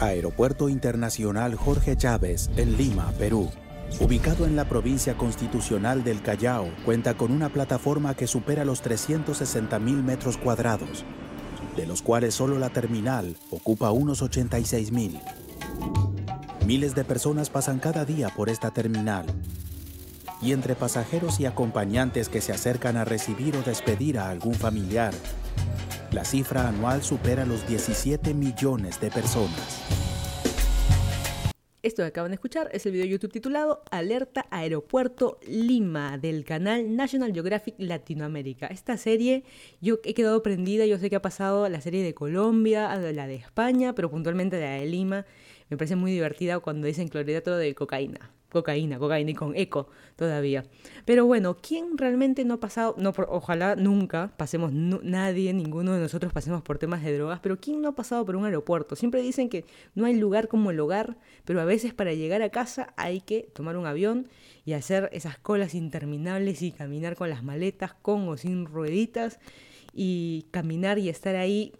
Aeropuerto Internacional Jorge Chávez en Lima, Perú. Ubicado en la provincia constitucional del Callao, cuenta con una plataforma que supera los 360 mil metros cuadrados, de los cuales solo la terminal ocupa unos 86 mil. Miles de personas pasan cada día por esta terminal. Y entre pasajeros y acompañantes que se acercan a recibir o despedir a algún familiar, la cifra anual supera los 17 millones de personas. Esto que acaban de escuchar es el video de YouTube titulado Alerta Aeropuerto Lima del canal National Geographic Latinoamérica. Esta serie yo he quedado prendida, yo sé que ha pasado la serie de Colombia, la de España, pero puntualmente la de Lima. Me parece muy divertida cuando dicen clorhidrato de cocaína cocaína, cocaína y con eco todavía. Pero bueno, ¿quién realmente no ha pasado? No, ojalá nunca pasemos, nadie, ninguno de nosotros pasemos por temas de drogas, pero ¿quién no ha pasado por un aeropuerto? Siempre dicen que no hay lugar como el hogar, pero a veces para llegar a casa hay que tomar un avión y hacer esas colas interminables y caminar con las maletas, con o sin rueditas, y caminar y estar ahí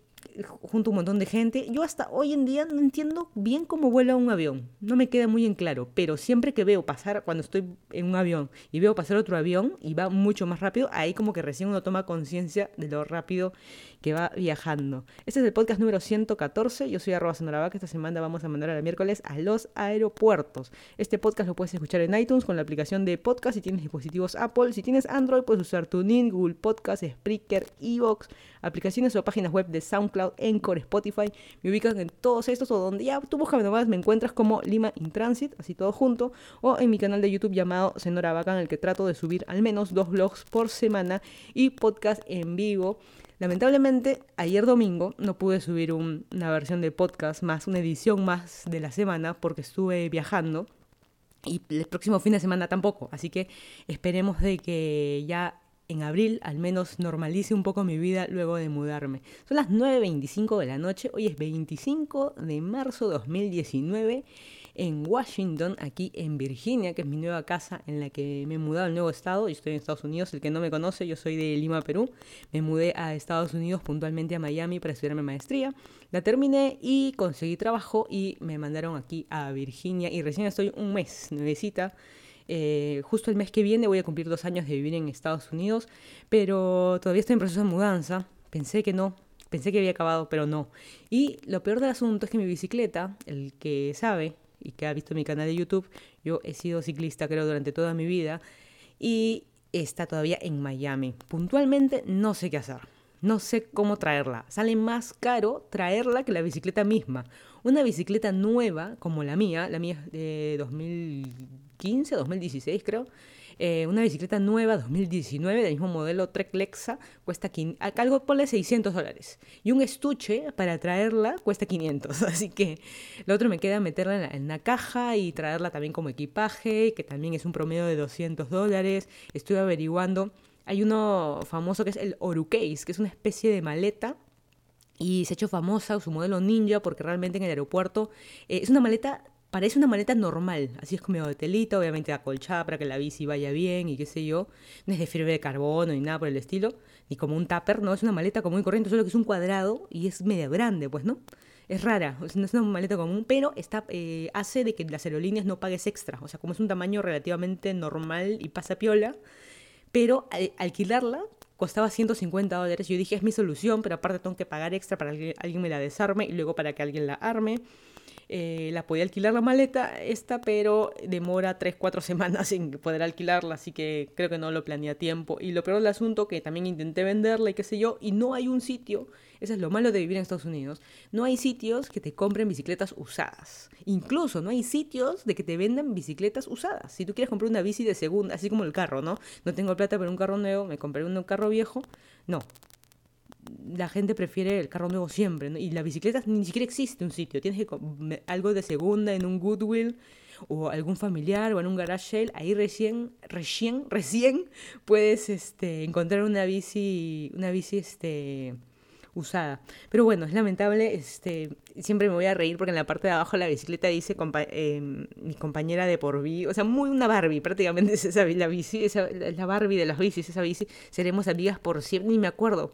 junto a un montón de gente. Yo hasta hoy en día no entiendo bien cómo vuela un avión. No me queda muy en claro, pero siempre que veo pasar, cuando estoy en un avión y veo pasar otro avión y va mucho más rápido, ahí como que recién uno toma conciencia de lo rápido que va viajando. Este es el podcast número 114. Yo soy arroba Esta semana vamos a mandar a la miércoles a los aeropuertos. Este podcast lo puedes escuchar en iTunes con la aplicación de podcast si tienes dispositivos Apple. Si tienes Android, puedes usar TuneIn, Google Podcast, Spreaker, Evox, aplicaciones o páginas web de SoundCloud, Encore, Spotify. Me ubican en todos estos o donde ya tú buscas nomás me encuentras como Lima in Transit, así todo junto, o en mi canal de YouTube llamado Senora Vaca, en el que trato de subir al menos dos vlogs por semana y podcast en vivo Lamentablemente, ayer domingo no pude subir una versión de podcast más, una edición más de la semana porque estuve viajando y el próximo fin de semana tampoco. Así que esperemos de que ya en abril al menos normalice un poco mi vida luego de mudarme. Son las 9.25 de la noche, hoy es 25 de marzo de 2019 en Washington, aquí en Virginia, que es mi nueva casa en la que me he mudado al nuevo estado. Yo estoy en Estados Unidos, el que no me conoce, yo soy de Lima, Perú. Me mudé a Estados Unidos, puntualmente a Miami, para estudiar mi maestría. La terminé y conseguí trabajo y me mandaron aquí a Virginia y recién estoy un mes, nuevecita. Eh, justo el mes que viene voy a cumplir dos años de vivir en Estados Unidos, pero todavía estoy en proceso de mudanza. Pensé que no, pensé que había acabado, pero no. Y lo peor del asunto es que mi bicicleta, el que sabe, y que ha visto mi canal de YouTube, yo he sido ciclista creo durante toda mi vida y está todavía en Miami. Puntualmente no sé qué hacer. No sé cómo traerla. Sale más caro traerla que la bicicleta misma. Una bicicleta nueva como la mía, la mía es de 2015, 2016 creo, eh, una bicicleta nueva 2019 del mismo modelo Trek Lexa cuesta algo ponle 600 dólares. Y un estuche para traerla cuesta 500 así que lo otro me queda meterla en, la, caja y traerla también como equipaje que también es un promedio de 200 dólares. Estoy averiguando hay uno famoso que es el Orucase que es una especie de maleta y se ha hecho famosa su modelo ninja porque realmente en el aeropuerto eh, es una maleta parece una maleta normal, así es como de telita, obviamente acolchada para que la bici vaya bien y qué sé yo, no es de fibra de carbono ni nada por el estilo, ni como un tupper, no, es una maleta común y corriente, solo que es un cuadrado y es media grande, pues, ¿no? Es rara, no es una maleta común, pero está, eh, hace de que las aerolíneas no pagues extra, o sea, como es un tamaño relativamente normal y pasa piola, pero alquilarla costaba 150 dólares. Yo dije, es mi solución, pero aparte tengo que pagar extra para que alguien me la desarme y luego para que alguien la arme. Eh, la podía alquilar la maleta esta, pero demora 3-4 semanas sin poder alquilarla, así que creo que no lo planeé a tiempo. Y lo peor del asunto, que también intenté venderla y qué sé yo, y no hay un sitio, eso es lo malo de vivir en Estados Unidos, no hay sitios que te compren bicicletas usadas. Incluso no hay sitios de que te vendan bicicletas usadas. Si tú quieres comprar una bici de segunda, así como el carro, ¿no? No tengo plata para un carro nuevo, me compré un carro viejo. No, la gente prefiere el carro nuevo siempre, Y la bicicleta ni siquiera existe un sitio. Tienes que algo de segunda en un Goodwill o algún familiar o en un garage sale, ahí recién, recién, recién puedes este, encontrar una bici, una bici este, usada. Pero bueno, es lamentable, este, siempre me voy a reír porque en la parte de abajo de la bicicleta dice em, mi compañera de por vida, o sea, muy una Barbie, prácticamente es esa la bici, esa, la Barbie de las bicis, esa bici, seremos amigas por siempre, ni me acuerdo.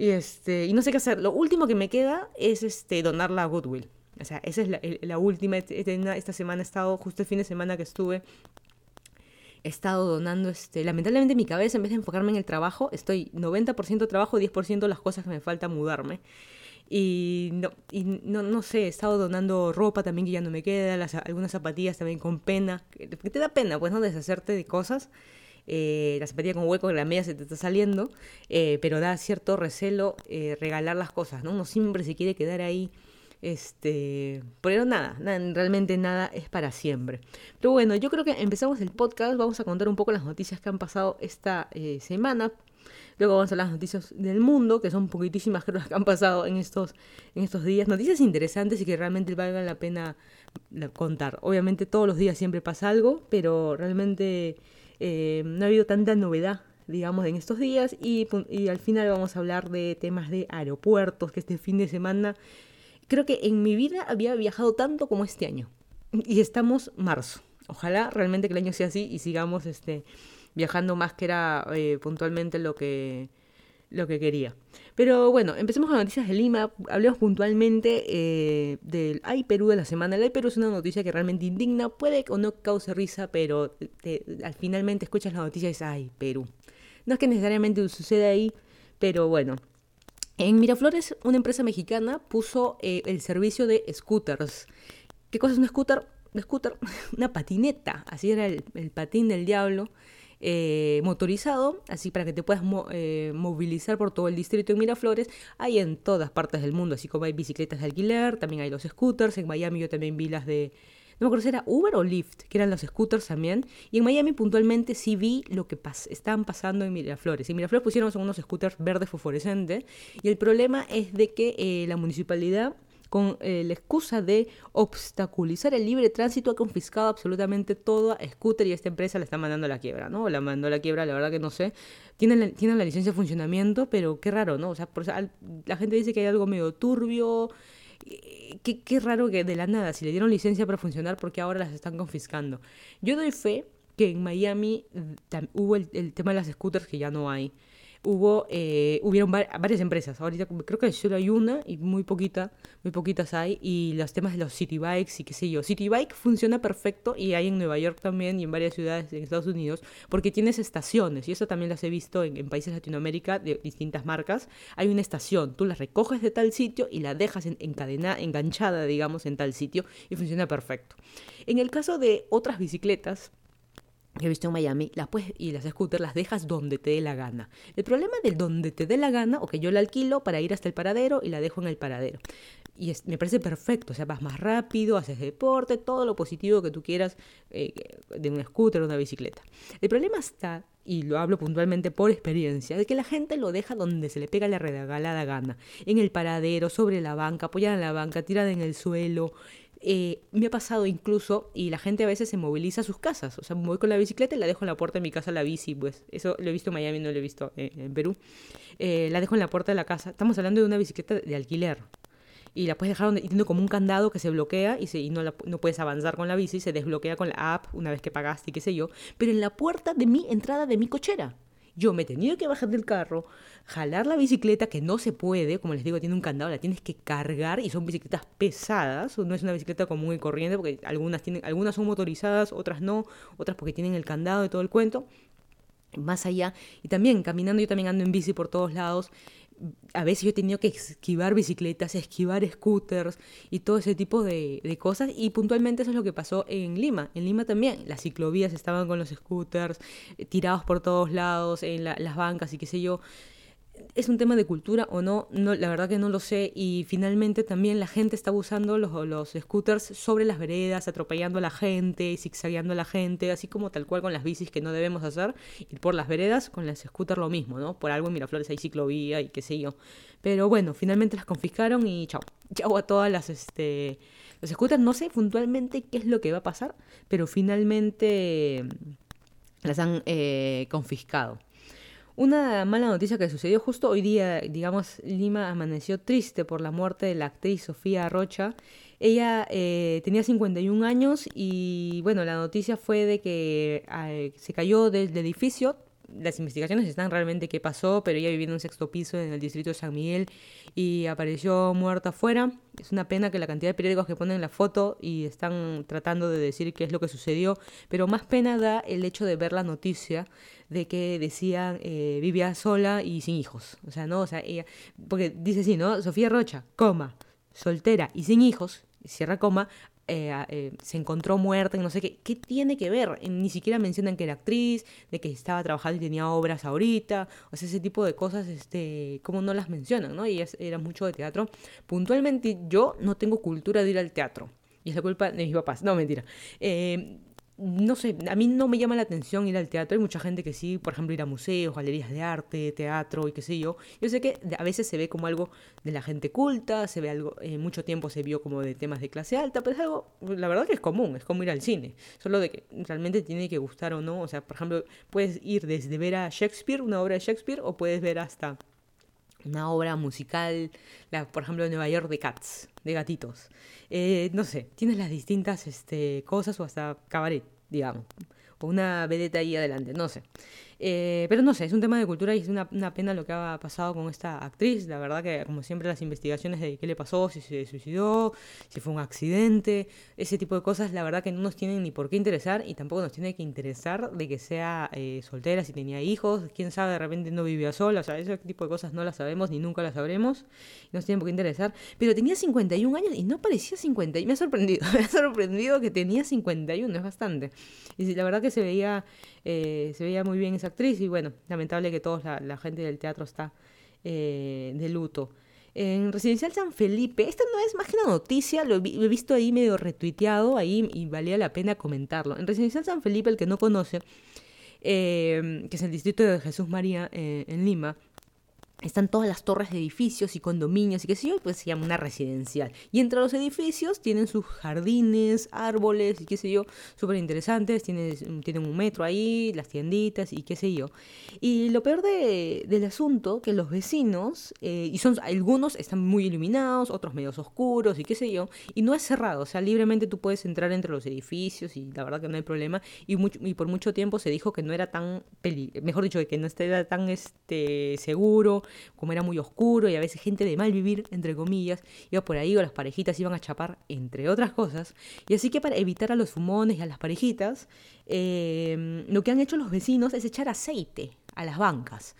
Y, este, y no sé qué hacer. Lo último que me queda es este, donarla a Goodwill. O sea, esa es la, la última. Esta semana he estado, justo el fin de semana que estuve, he estado donando, este, lamentablemente mi cabeza, en vez de enfocarme en el trabajo, estoy 90% trabajo, 10% las cosas que me falta mudarme. Y no, y no, no sé, he estado donando ropa también que ya no me queda, las, algunas zapatillas también con pena, que te da pena, pues, ¿no? Deshacerte de cosas. Eh, la zapatilla con hueco, la media se te está saliendo, eh, pero da cierto recelo eh, regalar las cosas, ¿no? Uno siempre se quiere quedar ahí este, pero nada, realmente nada es para siempre. Pero bueno, yo creo que empezamos el podcast, vamos a contar un poco las noticias que han pasado esta semana. Luego vamos a las noticias del mundo, que son poquitísimas creo que han pasado en estos, en estos días. Noticias interesantes y que realmente valgan la pena contar. Obviamente todos los días siempre pasa algo, pero realmente eh, no ha habido tanta novedad digamos, en estos días y, al final vamos a hablar de temas de aeropuertos, que este fin de semana creo que en mi vida había viajado tanto como este año. Y estamos marzo. Ojalá realmente que el año sea así y sigamos este, viajando más que era eh, puntualmente lo que, lo que quería. Pero bueno, empecemos con noticias de Lima. Hablemos puntualmente eh, del Ay Perú de la semana. El Ay Perú es una noticia que realmente indigna, puede o no cause risa, pero al finalmente escuchas la noticia y dices, Ay Perú. No es que necesariamente suceda ahí, pero bueno, en Miraflores, una empresa mexicana puso eh, el servicio de scooters. ¿Qué cosa es un scooter? Un scooter, una patineta, así era el, patín del diablo, eh, motorizado, así para que te puedas eh, movilizar por todo el distrito en Miraflores. Hay en todas partes del mundo, así como hay bicicletas de alquiler, también hay los scooters. En Miami yo también vi las de no me acuerdo si era Uber o Lyft, que eran los scooters también. Y en Miami puntualmente sí vi lo que estaban pasando en Miraflores. En Miraflores pusieron unos scooters verdes fosforescentes. Y el problema es de que eh, la municipalidad con eh, la excusa de obstaculizar el libre tránsito, ha confiscado absolutamente todo a scooter y esta empresa la está mandando a la quiebra, ¿no? La mandó a la quiebra, la verdad que no sé. Tienen la, tienen la licencia de funcionamiento, pero qué raro, ¿no? O sea, la gente dice que hay algo medio turbio, qué, qué raro que de la nada, si le dieron licencia para funcionar, porque ahora las están confiscando. Yo doy fe que en Miami hubo el, el tema de las scooters que ya no hay hubo, eh, hubieron varias empresas. Ahorita creo que solo hay una y muy poquita, muy poquitas hay. Y los temas de los city bikes y qué sé yo. City bike funciona perfecto y hay en Nueva York también y en varias ciudades en Estados Unidos porque tienes estaciones y eso también las he visto en, países de Latinoamérica de distintas marcas. Hay una estación, tú la recoges de tal sitio y la dejas en, enganchada, digamos, en tal sitio y funciona perfecto. En el caso de otras bicicletas, que he visto en Miami, las puedes, y las scooters las dejas donde te dé la gana. El problema del donde te dé la gana, o que yo la alquilo para ir hasta el paradero y la dejo en el paradero. Y me parece perfecto, o sea, vas más rápido, haces deporte, todo lo positivo que tú quieras eh, de un scooter o una bicicleta. El problema está, y lo hablo puntualmente por experiencia, de que la gente lo deja donde se le pega la regalada gana. En el paradero, sobre la banca, apoyada en la banca, tirada en el suelo, eh, me ha pasado incluso, y la gente a veces se moviliza a sus casas. O sea, voy con la bicicleta y la dejo en la puerta de mi casa la bici, pues. Eso lo he visto en Miami, no lo he visto en, Perú. Eh, la dejo en la puerta de la casa. Estamos hablando de una bicicleta de alquiler. Y la puedes dejar donde, y tiene como un candado que se bloquea y, no, no puedes avanzar con la bici, se desbloquea con la app una vez que pagaste y qué sé yo. Pero en la puerta de mi entrada de mi cochera. Yo me he tenido que bajar del carro, jalar la bicicleta, que no se puede, como les digo, tiene un candado, la tienes que cargar y son bicicletas pesadas, no es una bicicleta común y corriente, porque algunas, tienen, algunas son motorizadas, otras no, otras porque tienen el candado y todo el cuento. Más allá, y también caminando, yo también ando en bici por todos lados, a veces yo he tenido que esquivar bicicletas, esquivar scooters y todo ese tipo de, cosas. Y puntualmente eso es lo que pasó en Lima. En Lima también las ciclovías estaban con los scooters eh, tirados por todos lados, en las bancas y qué sé yo es un tema de cultura o no, no, la verdad que no lo sé. Y finalmente también la gente está usando los, los scooters sobre las veredas, atropellando a la gente, zigzagueando a la gente, así como tal cual con las bicis que no debemos hacer. Y por las veredas, con los scooters lo mismo, ¿no? Por algo en Miraflores hay ciclovía y qué sé yo. Pero bueno, finalmente las confiscaron y chao. Chao a todas las, este... Los scooters, no sé puntualmente qué es lo que va a pasar, pero finalmente las han eh, confiscado. Una mala noticia que sucedió justo hoy día, digamos, Lima amaneció triste por la muerte de la actriz Sofía Rocha. Ella eh, tenía 51 años y bueno, la noticia fue de que se cayó del edificio, las investigaciones están realmente qué pasó, pero ella vivía en un sexto piso en el distrito de San Miguel y apareció muerta afuera. Es una pena que la cantidad de periódicos que ponen la foto y están tratando de decir qué es lo que sucedió, pero más pena da el hecho de ver la noticia de que decían eh, vivía sola y sin hijos. O sea, no, o sea, ella, porque dice así, ¿no? Sofía Rocha, coma, soltera y sin hijos, cierra coma, eh, eh, se encontró muerta y no sé qué. ¿Qué tiene que ver? Ni siquiera mencionan que era actriz, de que estaba trabajando y tenía obras ahorita. O sea, ese tipo de cosas, este, como no las mencionan, ¿no? Y era mucho de teatro. Puntualmente, yo no tengo cultura de ir al teatro. Y es la culpa de mis papás. No, mentira. Eh, no sé, a mí no me llama la atención ir al teatro. Hay mucha gente que sí, por ejemplo, ir a museos, galerías de arte, teatro y qué sé yo. Yo sé que a veces se ve como algo de la gente culta, se ve algo, en mucho tiempo se vio como de temas de clase alta, pero es algo, la verdad que es común, es como ir al cine. Solo de que realmente tiene que gustar o no. O sea, por ejemplo, puedes ir desde ver a Shakespeare, una obra de Shakespeare, o puedes ver hasta una obra musical, la, por ejemplo, de Nueva York de Cats, de gatitos. Eh, no sé, tienes las distintas este, cosas o hasta cabaret, digamos. O una vedeta ahí adelante, no sé. Eh, pero no sé, es un tema de cultura y es una, pena lo que ha pasado con esta actriz. La verdad que, como siempre, las investigaciones de qué le pasó, si se suicidó, si fue un accidente, ese tipo de cosas, la verdad que no nos tienen ni por qué interesar y tampoco nos tiene que interesar de que sea eh, soltera, si tenía hijos, quién sabe, de repente no vivía sola, o sea, ese tipo de cosas no las sabemos ni nunca las sabremos, no nos tienen por qué interesar. Pero tenía 51 años y no parecía 50, y me ha sorprendido, me ha sorprendido que tenía 51, es bastante. Y la verdad que se veía eh, se veía muy bien esa actriz y bueno, lamentable que toda la, gente del teatro está eh, de luto. En Residencial San Felipe, esta no es más que una noticia, lo he, visto ahí medio retuiteado ahí y valía la pena comentarlo. En Residencial San Felipe, el que no conoce, eh, que es el distrito de Jesús María en Lima, están todas las torres de edificios y condominios y qué sé yo, pues se llama una residencial. Y entre los edificios tienen sus jardines, árboles y qué sé yo, súper interesantes, tienen, tienen un metro ahí, las tienditas y qué sé yo. Y lo peor de, del asunto, que los vecinos, eh, y son algunos están muy iluminados, otros medios oscuros y qué sé yo, y no es cerrado, o sea, libremente tú puedes entrar entre los edificios y la verdad que no hay problema. Y, y por mucho tiempo se dijo que no era tan, peli mejor dicho, que no era tan este, seguro como era muy oscuro y a veces gente de mal vivir, entre comillas, iba por ahí o las parejitas iban a chapar, entre otras cosas. Y así que para evitar a los fumones y a las parejitas, eh, lo que han hecho los vecinos es echar aceite a las bancas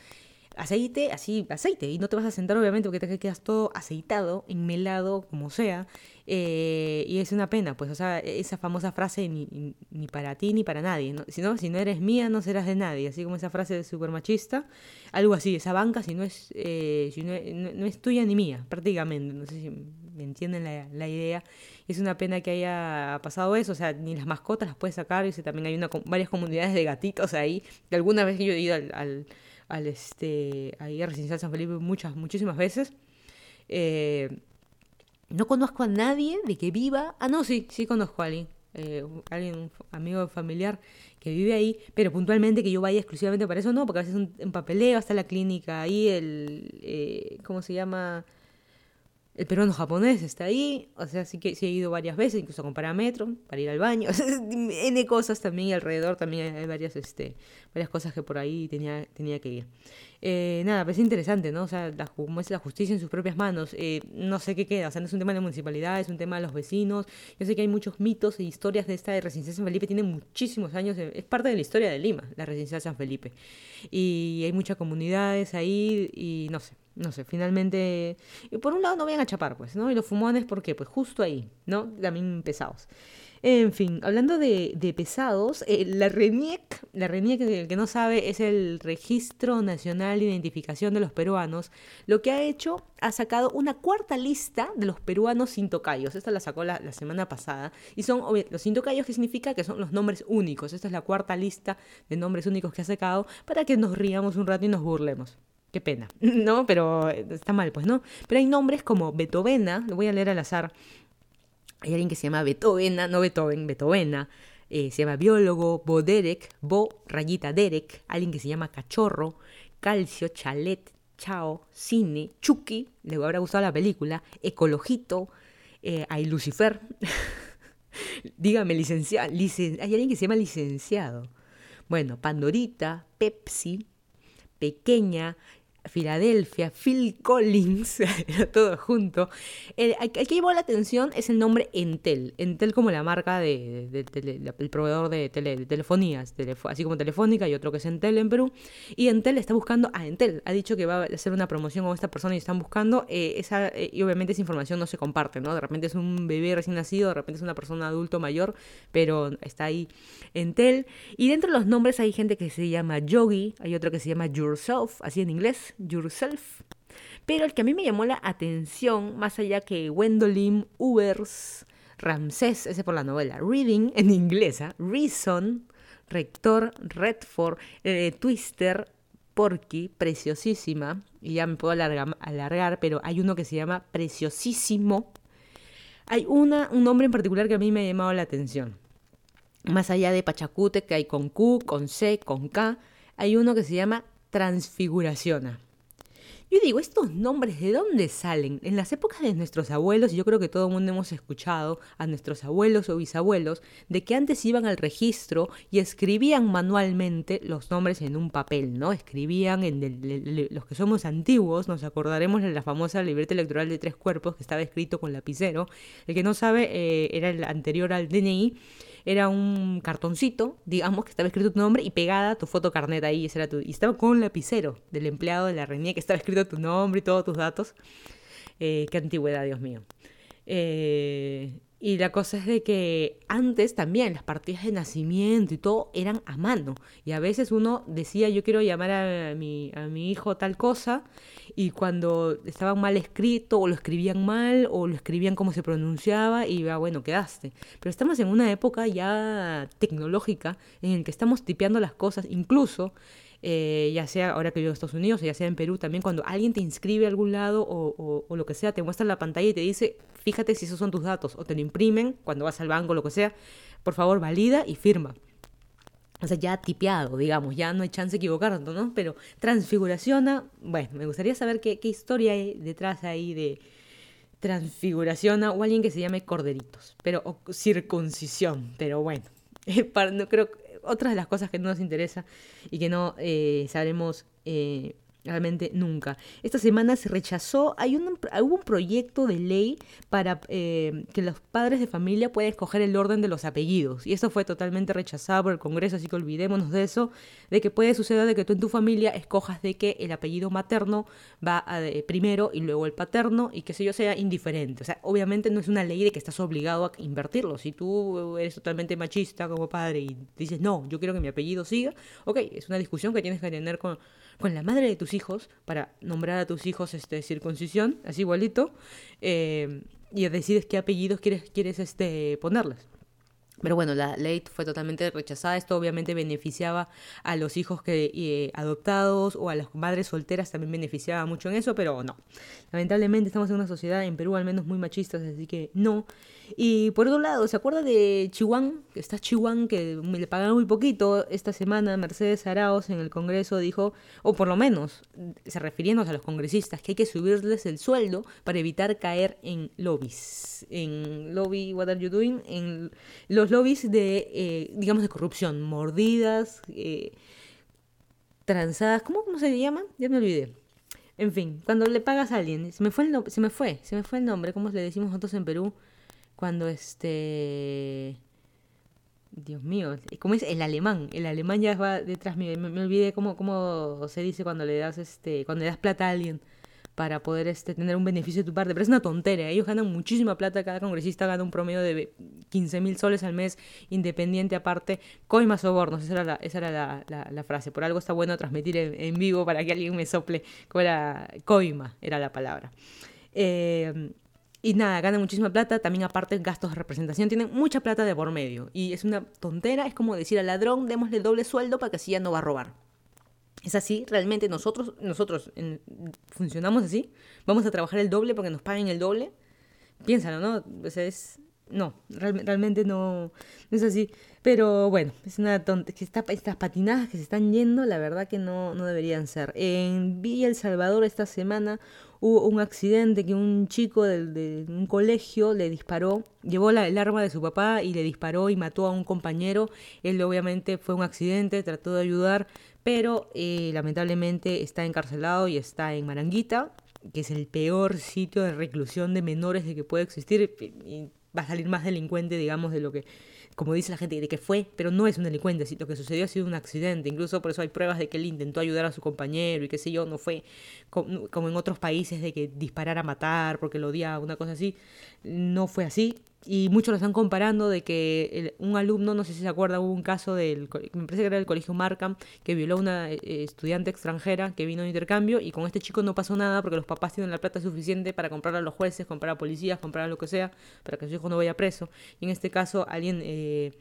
aceite, así, aceite, y no te vas a sentar obviamente porque te quedas todo aceitado, enmelado, como sea, eh, y es una pena, pues, o sea, esa famosa frase ni, ni para ti ni para nadie, ¿no? Si, no, si no eres mía, no serás de nadie, así como esa frase de super machista, algo así, esa banca si no es, eh, si no, no, es tuya ni mía, prácticamente, no sé si me entienden la, idea, es una pena que haya pasado eso, o sea, ni las mascotas las puedes sacar, y también hay una, varias comunidades de gatitos ahí, que alguna vez yo he ido al este, ahí a Residencial San Felipe muchas, muchísimas veces. Eh, no conozco a nadie de que viva. Ah, no, sí, sí conozco a alguien. Eh, alguien, un amigo familiar que vive ahí, pero puntualmente que yo vaya exclusivamente para eso, no, porque a veces un, un papeleo hasta la clínica ahí, el, eh, ¿cómo se llama? El peruano japonés está ahí, o sea, sí que sí he ido varias veces, incluso con parámetro, para ir al baño, N cosas también y alrededor también hay varias, este, varias cosas que por ahí tenía, tenía que ir. Eh, nada, pues es interesante, ¿no? O sea, como es la justicia en sus propias manos, eh, no sé qué queda, o sea, no es un tema de la municipalidad, es un tema de los vecinos, yo sé que hay muchos mitos e historias de esta residencia de San Felipe, tiene muchísimos años, eh, es parte de la historia de Lima, la residencia de San Felipe, y hay muchas comunidades ahí, y no sé, no sé, finalmente, y por un lado no vayan a chapar, pues, ¿no? Y los fumones, ¿por qué? Pues justo ahí, ¿no? También pesados. En fin, hablando de, pesados, eh, la RENIEC, la RENIEC, el que no sabe, es el Registro Nacional de Identificación de los Peruanos, lo que ha hecho, ha sacado una cuarta lista de los peruanos sin tocayos. Esta la sacó la, semana pasada. Y son los sin tocayos, que significa que son los nombres únicos. Esta es la cuarta lista de nombres únicos que ha sacado para que nos riamos un rato y nos burlemos. Qué pena, ¿no? Pero está mal, pues, ¿no? Pero hay nombres como Beethovena, lo voy a leer al azar. Hay alguien que se llama Beethovena, no Beethoven, Beethovena. Eh, se llama biólogo, Bo Derek, Bo rayita Derek, alguien que se llama Cachorro, Calcio, Chalet, Chao, Cine, Chucky, le habrá gustado la película, Ecologito, eh, hay Lucifer, dígame licenciado, hay alguien que se llama licenciado, Bueno, Pandorita, Pepsi, Pequeña, Filadelfia, Phil Collins, todo junto. El, que llevó la atención es el nombre Entel. Entel como la marca de, el proveedor de, telefonías, así como Telefónica y otro que es Entel en Perú. Y Entel está buscando a Entel. Ha dicho que va a hacer una promoción con esta persona y están buscando. Eh, esa, eh, y obviamente esa información no se comparte, ¿no? De repente es un bebé recién nacido, de repente es una persona adulto mayor, pero está ahí Entel. Y dentro de los nombres hay gente que se llama Yogi, hay otro que se llama Yourself, así en inglés. Yourself. Pero el que a mí me llamó la atención, más allá que Gwendolyn Ubers, Ramsés, ese por la novela, Reading en inglesa. Reason, Rector, Redford, eh, Twister, Porky, Preciosísima, y ya me puedo alargar, alargar, pero hay uno que se llama Preciosísimo. Hay una, un nombre en particular que a mí me ha llamado la atención. Más allá de Pachacute, que hay con Q, con C, con K, hay uno que se llama transfiguraciona. Yo digo, ¿estos nombres de dónde salen? En las épocas de nuestros abuelos, yo creo que todo el mundo hemos escuchado a nuestros abuelos o bisabuelos, de que antes iban al registro y escribían manualmente los nombres en un papel, ¿no? Escribían en los que somos antiguos, nos acordaremos de la famosa libreta electoral de tres cuerpos que estaba escrito con lapicero. El que no sabe, eh, era el anterior al DNI era un cartoncito, digamos, que estaba escrito tu nombre y pegada tu foto carnet ahí, era tu, y estaba con un lapicero del empleado de la reñía que estaba escrito tu nombre y todos tus datos. Eh, qué antigüedad, Dios mío. Eh, y la cosa es de que antes también las partidas de nacimiento y todo eran a mano. Y a veces uno decía, yo quiero llamar a mi, a mi hijo tal cosa, y cuando estaba mal escrito, o lo escribían mal, o lo escribían como se pronunciaba, y va, bueno, quedaste. Pero estamos en una época ya tecnológica en el que estamos tipeando las cosas, incluso eh, ya sea ahora que vivo en Estados Unidos, ya sea en Perú también, cuando alguien te inscribe a algún lado o, o, lo que sea, te muestra la pantalla y te dice, fíjate si esos son tus datos, o te lo imprimen cuando vas al banco, lo que sea, por favor valida y firma. O sea, ya tipeado, digamos, ya no hay chance de equivocarnos, ¿no? Pero transfiguraciona, bueno, me gustaría saber qué, historia hay detrás ahí de transfiguraciona o alguien que se llame corderitos, pero o circuncisión, pero bueno, no creo otras de las cosas que no nos interesa y que no eh, sabremos eh, realmente nunca. Esta semana se rechazó, hay un, hubo un proyecto de ley para eh, que los padres de familia puedan escoger el orden de los apellidos y eso fue totalmente rechazado por el Congreso, así que olvidémonos de eso, de que puede suceder de que tú en tu familia escojas de que el apellido materno va a, primero y luego el paterno y que yo sea indiferente. O sea, obviamente no es una ley de que estás obligado a invertirlo. Si tú eres totalmente machista como padre y dices, no, yo quiero que mi apellido siga, ok, es una discusión que tienes que tener con con la madre de tus hijos para nombrar a tus hijos este circuncisión, así igualito, eh, y decides qué apellidos quieres, quieres este, ponerles. Pero bueno, la ley fue totalmente rechazada. Esto obviamente beneficiaba a los hijos que, eh, adoptados o a las madres solteras, también beneficiaba mucho en eso, pero no. Lamentablemente estamos en una sociedad, en Perú al menos, muy machistas, así que no. Y por otro lado, ¿se acuerda de Chihuahua? Está Chihuahua, que le pagaron muy poquito. Esta semana Mercedes Araos en el Congreso dijo, o por lo menos, se refiriéndose a los congresistas, que hay que subirles el sueldo para evitar caer en lobbies. En lobby, what are you doing? En los lobbies de, eh, digamos, de corrupción, mordidas, eh, tranzadas, ¿cómo, ¿cómo se llaman? Ya me olvidé. En fin, cuando le pagas a alguien, se me fue el, se me fue, se me fue el nombre, ¿cómo le decimos nosotros en Perú? cuando este... Dios mío, ¿cómo es el alemán? El alemán ya va detrás mío. Me, olvidé cómo, cómo se dice cuando le das este, cuando le das plata a alguien para poder este, tener un beneficio de tu parte. Pero es una tontera. Ellos ganan muchísima plata. Cada congresista gana un promedio de 15 mil soles al mes, independiente aparte. Coima sobornos. Esa era, la, frase. Por algo está bueno transmitir en, vivo para que alguien me sople. ¿Cómo era? Coima era la palabra. Eh, y nada, ganan muchísima plata, también aparte gastos de representación, tienen mucha plata de por medio. Y es una tontera, es como decir al ladrón, démosle doble sueldo para que así ya no va a robar. Es así, realmente nosotros, nosotros funcionamos así, vamos a trabajar el doble porque nos paguen el doble. Piénsalo, ¿no? Es, no, realmente no, es así. Pero bueno, es una tonta, que está, estas patinadas que se están yendo, la verdad que no, no deberían ser. En Villa El Salvador esta semana hubo un accidente que un chico de, un colegio le disparó, llevó la, el arma de su papá y le disparó y mató a un compañero. Él obviamente fue un accidente, trató de ayudar, pero eh, lamentablemente está encarcelado y está en Maranguita, que es el peor sitio de reclusión de menores de que puede existir. Y va a salir más delincuente, digamos, de lo que como dice la gente, de que fue, pero no es un delincuente, lo que sucedió ha sido un accidente, incluso por eso hay pruebas de que él intentó ayudar a su compañero y qué sé yo, no fue como en otros países de que disparar a matar porque lo odiaba, una cosa así, no fue así, y muchos lo están comparando de que un alumno, no sé si se acuerda, hubo un caso del, me parece que era del colegio Markham, que violó a una eh, estudiante extranjera que vino de intercambio y con este chico no pasó nada porque los papás tienen la plata suficiente para comprar a los jueces, comprar a policías, comprar a lo que sea, para que su hijo no vaya preso. Y en este caso alguien eh,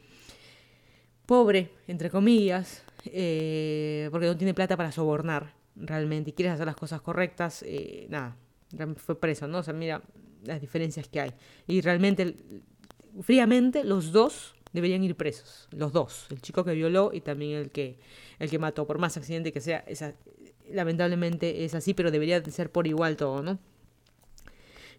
pobre, entre comillas, eh, porque no tiene plata para sobornar realmente y quiere hacer las cosas correctas, nada, fue preso, ¿no? O sea, mira, las diferencias que hay. Y realmente, fríamente, los dos deberían ir presos. Los dos. El chico que violó y también el que, el que mató. Por más accidente que sea, esa, lamentablemente es así, pero debería ser por igual todo, ¿no?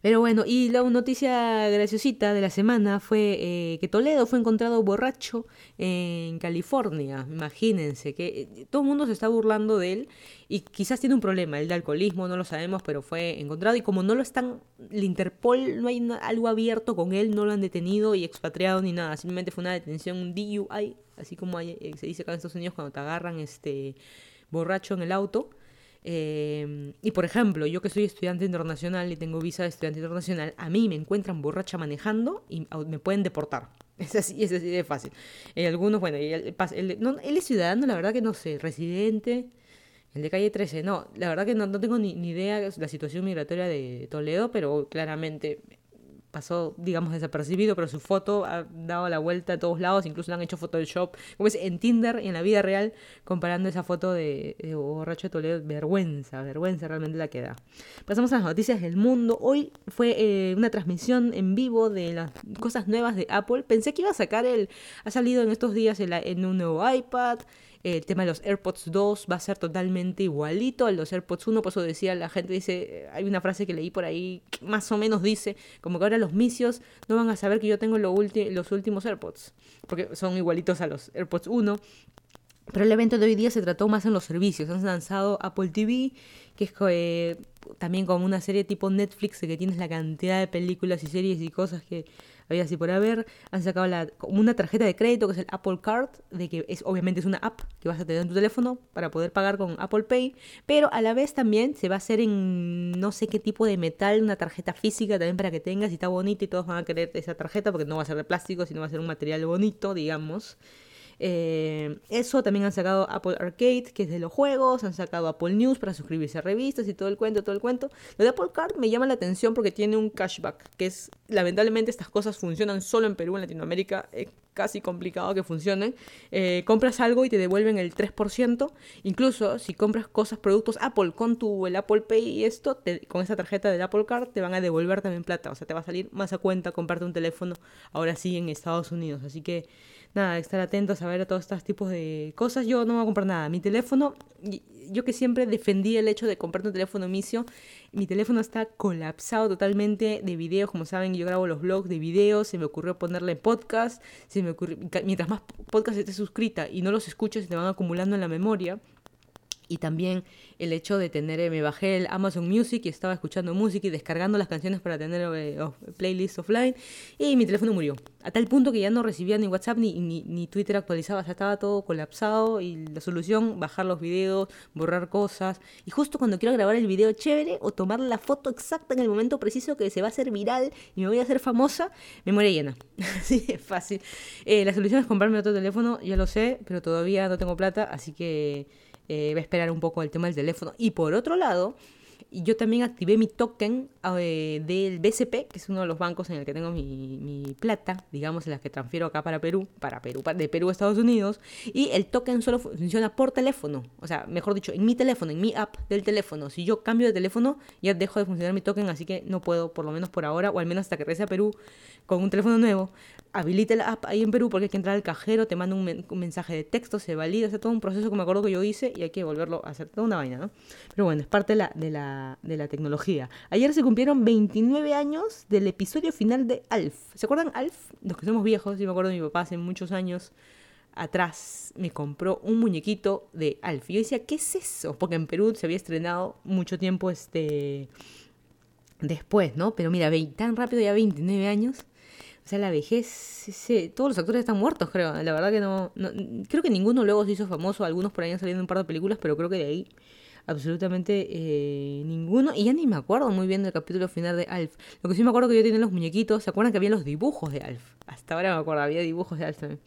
Pero bueno, y la noticia graciosita de la semana fue eh, que Toledo fue encontrado borracho en California. Imagínense que eh, todo el mundo se está burlando de él y quizás tiene un problema, el de alcoholismo, no lo sabemos, pero fue encontrado y como no lo están, el Interpol no hay algo abierto con él, no lo han detenido y expatriado ni nada, simplemente fue una detención, un DUI, así como eh, se dice acá en Estados Unidos cuando te agarran este borracho en el auto. Eh, y por ejemplo, yo que soy estudiante internacional y tengo visa de estudiante internacional, a mí me encuentran borracha manejando y me pueden deportar. Es así, es así de fácil. Eh, algunos, bueno, él, él, es ciudadano, la verdad que no sé, residente, el de calle 13, no, la verdad que no, no tengo ni, ni idea de la situación migratoria de Toledo, pero claramente pasó, digamos, desapercibido, pero su foto ha dado la vuelta a todos lados, incluso le han hecho Photoshop, como es en Tinder y en la vida real, comparando esa foto de, borracho de Toledo, vergüenza, vergüenza realmente la que da. Pasamos a las noticias del mundo. Hoy fue eh, una transmisión en vivo de las cosas nuevas de Apple. Pensé que iba a sacar el, ha salido en estos días en un nuevo iPad, el tema de los AirPods 2 va a ser totalmente igualito a los AirPods 1, por eso decía la gente, dice, hay una frase que leí por ahí, que más o menos dice, como que ahora los misios no van a saber que yo tengo los últimos AirPods, porque son igualitos a los AirPods 1. Pero el evento de hoy día se trató más en los servicios. Han lanzado Apple TV, que es eh, también como una serie tipo Netflix, que tienes la cantidad de películas y series y cosas que había así por haber. Han sacado la, una tarjeta de crédito que es el Apple Card, de que es obviamente es una app que vas a tener en tu teléfono para poder pagar con Apple Pay, pero a la vez también se va a hacer en no sé qué tipo de metal, una tarjeta física también para que tengas y está bonita y todos van a querer esa tarjeta porque no va a ser de plástico, sino va a ser un material bonito, digamos. Eh, eso también han sacado Apple Arcade, que es de los juegos, han sacado Apple News para suscribirse a revistas y todo el cuento, todo el cuento. Lo de Apple Card me llama la atención porque tiene un cashback, que es, lamentablemente estas cosas funcionan solo en Perú, en Latinoamérica, es casi complicado que funcionen. Eh, compras algo y te devuelven el 3%, incluso si compras cosas, productos Apple con tu el Apple Pay y esto, con esa tarjeta del Apple Card te van a devolver también plata, o sea, te va a salir más a cuenta comprarte un teléfono ahora sí en Estados Unidos, así que nada, estar atentos a ver a todos estos tipos de cosas. Yo no voy a comprar nada. Mi teléfono, yo que siempre defendí el hecho de comprar un teléfono misio, mi teléfono está colapsado totalmente de videos. Como saben, yo grabo los blogs de videos, se me ocurrió ponerle podcast, se me ocurrió, mientras más podcast esté suscrita y no los escuches, se te van acumulando en la memoria y también el hecho de tener, eh, me bajé el Amazon Music y estaba escuchando música y descargando las canciones para tener eh, playlists offline y mi teléfono murió. A tal punto que ya no recibía ni WhatsApp ni, ni, Twitter actualizado, ya estaba todo colapsado y la solución, bajar los videos, borrar cosas y justo cuando quiero grabar el video chévere o tomar la foto exacta en el momento preciso que se va a hacer viral y me voy a hacer famosa, me muere llena. Así es fácil. Eh, la solución es comprarme otro teléfono, ya lo sé, pero todavía no tengo plata, así que eh, voy a esperar un poco el tema del teléfono. Y por otro lado, yo también activé mi token eh, del BCP, que es uno de los bancos en el que tengo mi, mi, plata, digamos, en las que transfiero acá para Perú, para Perú, de Perú a Estados Unidos, y el token solo funciona por teléfono, o sea, mejor dicho, en mi teléfono, en mi app del teléfono. Si yo cambio de teléfono, ya dejo de funcionar mi token, así que no puedo, por lo menos por ahora, o al menos hasta que regrese a Perú con un teléfono nuevo, habilite la app ahí en Perú porque hay que entrar al cajero, te manda un, mensaje de texto, se valida, es todo un proceso que me acuerdo que yo hice y hay que volverlo a hacer, toda una vaina, ¿no? Pero bueno, es parte de la, de la, de la tecnología. Ayer se cumplieron 29 años del episodio final de Alf. ¿Se acuerdan Alf? Los que somos viejos, yo me acuerdo de mi papá hace muchos años atrás me compró un muñequito de Alf. Y yo decía, ¿qué es eso? Porque en Perú se había estrenado mucho tiempo este después, ¿no? Pero mira, tan rápido, ya 29 años. O sea, la vejez, todos los actores están muertos, creo. La verdad que no, Creo que ninguno luego se hizo famoso. Algunos por ahí han salido un par de películas, pero creo que de ahí absolutamente eh, ninguno. Y ya ni me acuerdo muy bien del capítulo final de Alf. Lo que sí me acuerdo que yo tenía los muñequitos. ¿Se acuerdan que había los dibujos de Alf? Hasta ahora me acuerdo, había dibujos de Alf también.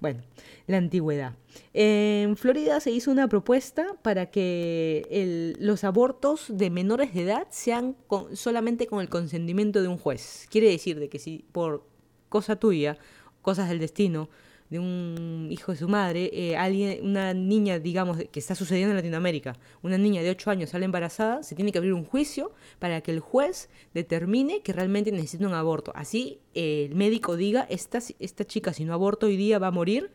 Bueno, la antigüedad. En Florida se hizo una propuesta para que los abortos de menores de edad sean solamente con el consentimiento de un juez. Quiere decir de que si por cosa tuya, cosas del destino, de un hijo de su madre, eh, alguien, una niña, digamos, que está sucediendo en Latinoamérica, una niña de 8 años sale embarazada, se tiene que abrir un juicio para que el juez determine que realmente necesita un aborto. Así eh, el médico diga, esta, esta chica si no aborta hoy día va a morir,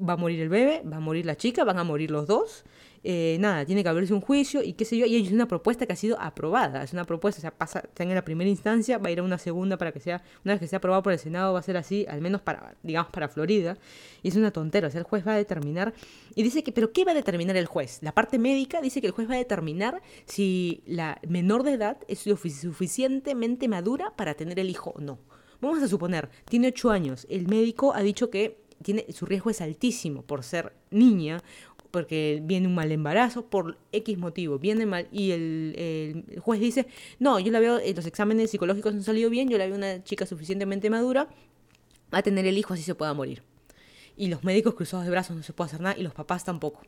va a morir el bebé, va a morir la chica, van a morir los dos, eh, nada, tiene que abrirse un juicio y qué sé yo, y es una propuesta que ha sido aprobada, es una propuesta, o sea, pasa, en la primera instancia, va a ir a una segunda para que sea, una vez que sea aprobado por el Senado va a ser así, al menos para, digamos, para Florida, y es una tontera, o sea, el juez va a determinar, y dice que, pero ¿qué va a determinar el juez? La parte médica dice que el juez va a determinar si la menor de edad es suficientemente madura para tener el hijo o no. Vamos a suponer, tiene 8 años, el médico ha dicho que tiene, su riesgo es altísimo por ser niña porque viene un mal embarazo, por X motivo, viene mal, y el, juez dice, no, yo la veo, eh, los exámenes psicológicos han salido bien, yo la veo una chica suficientemente madura, va a tener el hijo así se pueda morir. Y los médicos cruzados de brazos no se puede hacer nada, y los papás tampoco.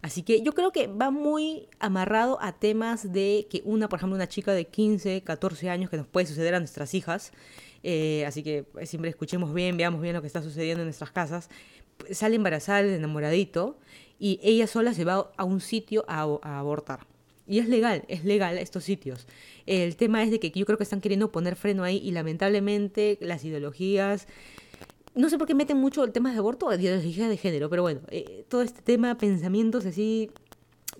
Así que yo creo que va muy amarrado a temas de que una, por ejemplo, una chica de 15, 14 años que nos puede suceder a nuestras hijas, eh, así que siempre escuchemos bien, veamos bien lo que está sucediendo en nuestras casas, sale embarazada el enamoradito y ella sola se va a un sitio a, abortar. Y es legal, es legal estos sitios. El tema es de que yo creo que están queriendo poner freno ahí y lamentablemente las ideologías... No sé por qué meten mucho el tema de aborto o ideología de género, pero bueno, eh, todo este tema, pensamientos así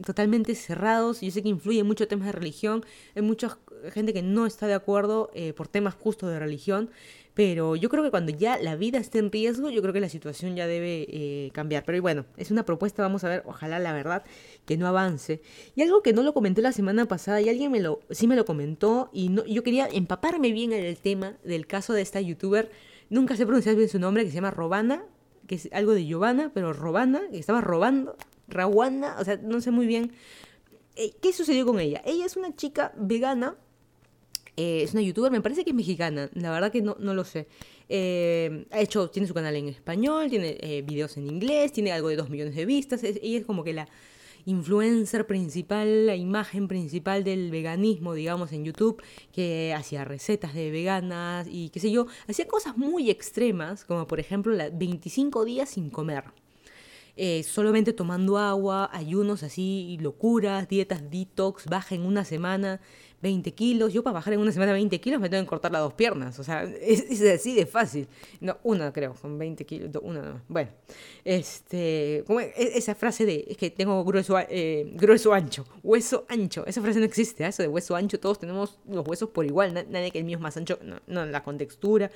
totalmente cerrados. Yo sé que influye mucho temas de religión. Hay mucha gente que no está de acuerdo eh, por temas justos de religión. Pero yo creo que cuando ya la vida esté en riesgo, yo creo que la situación ya debe eh, cambiar. Pero bueno, es una propuesta, vamos a ver, ojalá la verdad que no avance. Y algo que no lo comenté la semana pasada y alguien me lo, sí me lo comentó y no, yo quería empaparme bien en el tema del caso de esta youtuber, nunca sé pronunciar bien su nombre, que se llama Robana, que es algo de Giovanna, pero Robana, que estaba robando, Rawana, o sea, no sé muy bien. Eh, ¿Qué sucedió con ella? Ella es una chica vegana eh, es una youtuber, me parece que es mexicana, la verdad que no, no lo sé. Eh, ha hecho, tiene su canal en español, tiene eh, videos en inglés, tiene algo de dos millones de vistas. ella es como que la influencer principal, la imagen principal del veganismo, digamos, en YouTube, que hacía recetas de veganas y qué sé yo, hacía cosas muy extremas, como por ejemplo la 25 días sin comer. solamente tomando agua, ayunos así, locuras, dietas detox, baja en una semana. 20 kilos. Yo para bajar en una semana 20 kilos me tengo que cortar las dos piernas. O sea, es, así de fácil. No, una creo, con 20 kilos. Una no. Bueno, este, como e, esa frase de, es que tengo grueso, eh, grueso ancho, hueso ancho. Esa frase no existe, ¿eh? eso de hueso ancho. Todos tenemos los huesos por igual. Nadie que el mío es más ancho. No, no, la contextura,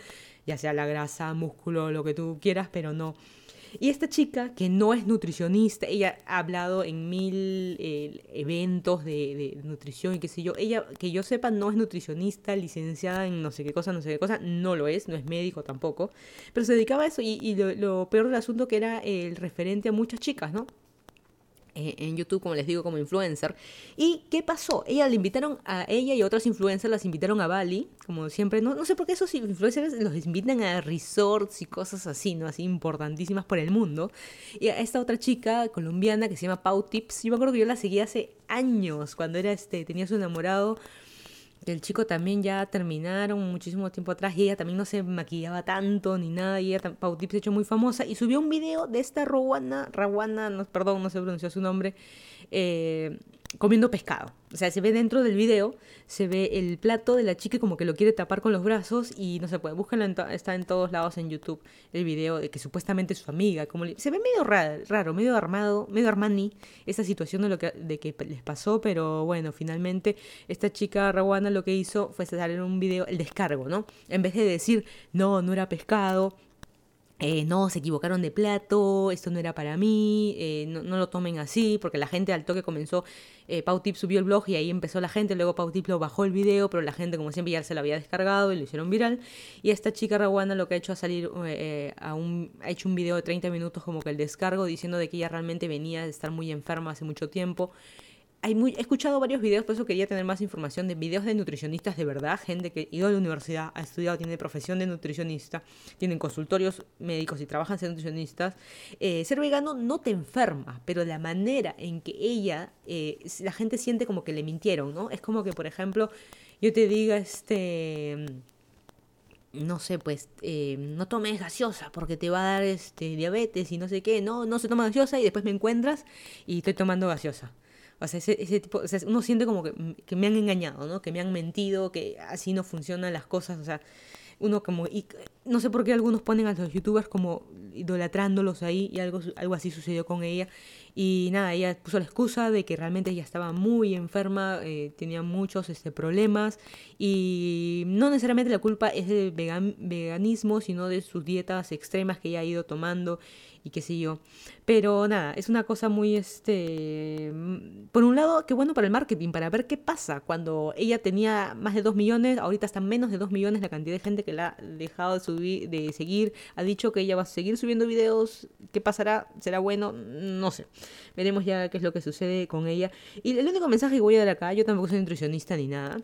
ya sea la grasa, músculo, lo que tú quieras, pero no y esta chica, que no es nutricionista, ella ha hablado en mil eh, eventos de, nutrición y qué sé yo, ella, que yo sepa, no es nutricionista, licenciada en no sé qué cosa, no sé qué cosa, no lo es, no es médico tampoco, pero se dedicaba a eso y, lo, lo, peor del asunto que era el referente a muchas chicas, ¿no? Eh, en YouTube, como les digo, como influencer. ¿Y qué pasó? Ella le invitaron a ella y otras influencers las invitaron a Bali, como siempre. No, no sé por qué esos influencers los invitan a resorts y cosas así, ¿no? Así importantísimas por el mundo. Y a esta otra chica colombiana que se llama Pau Tips, yo me acuerdo que yo la seguía hace años, cuando era este, tenía su enamorado el chico también ya terminaron muchísimo tiempo atrás y ella también no se maquillaba tanto ni nada y ella Pautip se hecho muy famosa y subió un video de esta Rawana, Rawana, no, perdón, no se pronunció su nombre, eh, comiendo pescado. O sea, se ve dentro del video, se ve el plato de la chica como que lo quiere tapar con los brazos y no se puede. Búsquenlo, está en todos lados en YouTube el video de que supuestamente es su amiga. Como se ve medio raro, raro, medio armado, medio Armani esa situación de lo que, de que les pasó, pero bueno, finalmente esta chica Rawana lo que hizo fue salir un video, el descargo, ¿no? En vez de decir, no, no era pescado, eh, no, se equivocaron de plato, esto no era para mí, eh, no, lo tomen así, porque la gente al toque comenzó, eh, Pautip subió el blog y ahí empezó la gente, luego Pautip lo bajó el video, pero la gente como siempre ya se lo había descargado y lo hicieron viral, y esta chica Rawana lo que ha hecho es salir a un, ha hecho un video de 30 minutos como que el descargo, diciendo de que ella realmente venía de estar muy enferma hace mucho tiempo, he escuchado varios videos, por eso quería tener más información de videos de nutricionistas de verdad, gente que ha ido a la universidad, ha estudiado, tiene profesión de nutricionista, tienen consultorios médicos y trabajan ser nutricionistas. Eh, ser vegano no te enferma, pero la manera en que ella, eh, la gente siente como que le mintieron, ¿no? Es como que, por ejemplo, yo te diga, este no sé, pues eh, no tomes gaseosa porque te va a dar este diabetes y no sé qué, no, no se toma gaseosa y después me encuentras y estoy tomando gaseosa. O sea, ese, ese tipo, o sea, uno siente como que, que, me han engañado, ¿no? Que me han mentido, que así no funcionan las cosas, o sea, uno como, y no sé por qué algunos ponen a los youtubers como idolatrándolos ahí y algo, algo así sucedió con ella. Y nada, ella puso la excusa de que realmente ella estaba muy enferma, eh, tenía muchos este, problemas y no necesariamente la culpa es del veganismo, sino de sus dietas extremas que ella ha ido tomando y qué sé yo. Pero nada, es una cosa muy, este, mm, por un lado, qué bueno para el marketing, para ver qué pasa cuando ella tenía más de 2 millones, ahorita están menos de 2 millones la cantidad de gente que la ha dejado de, subir, de seguir, ha dicho que ella va a seguir subiendo videos, ¿qué pasará? ¿Será bueno? No sé. Veremos ya qué es lo que sucede con ella. Y el único mensaje que voy a dar acá, yo tampoco soy nutricionista ni nada,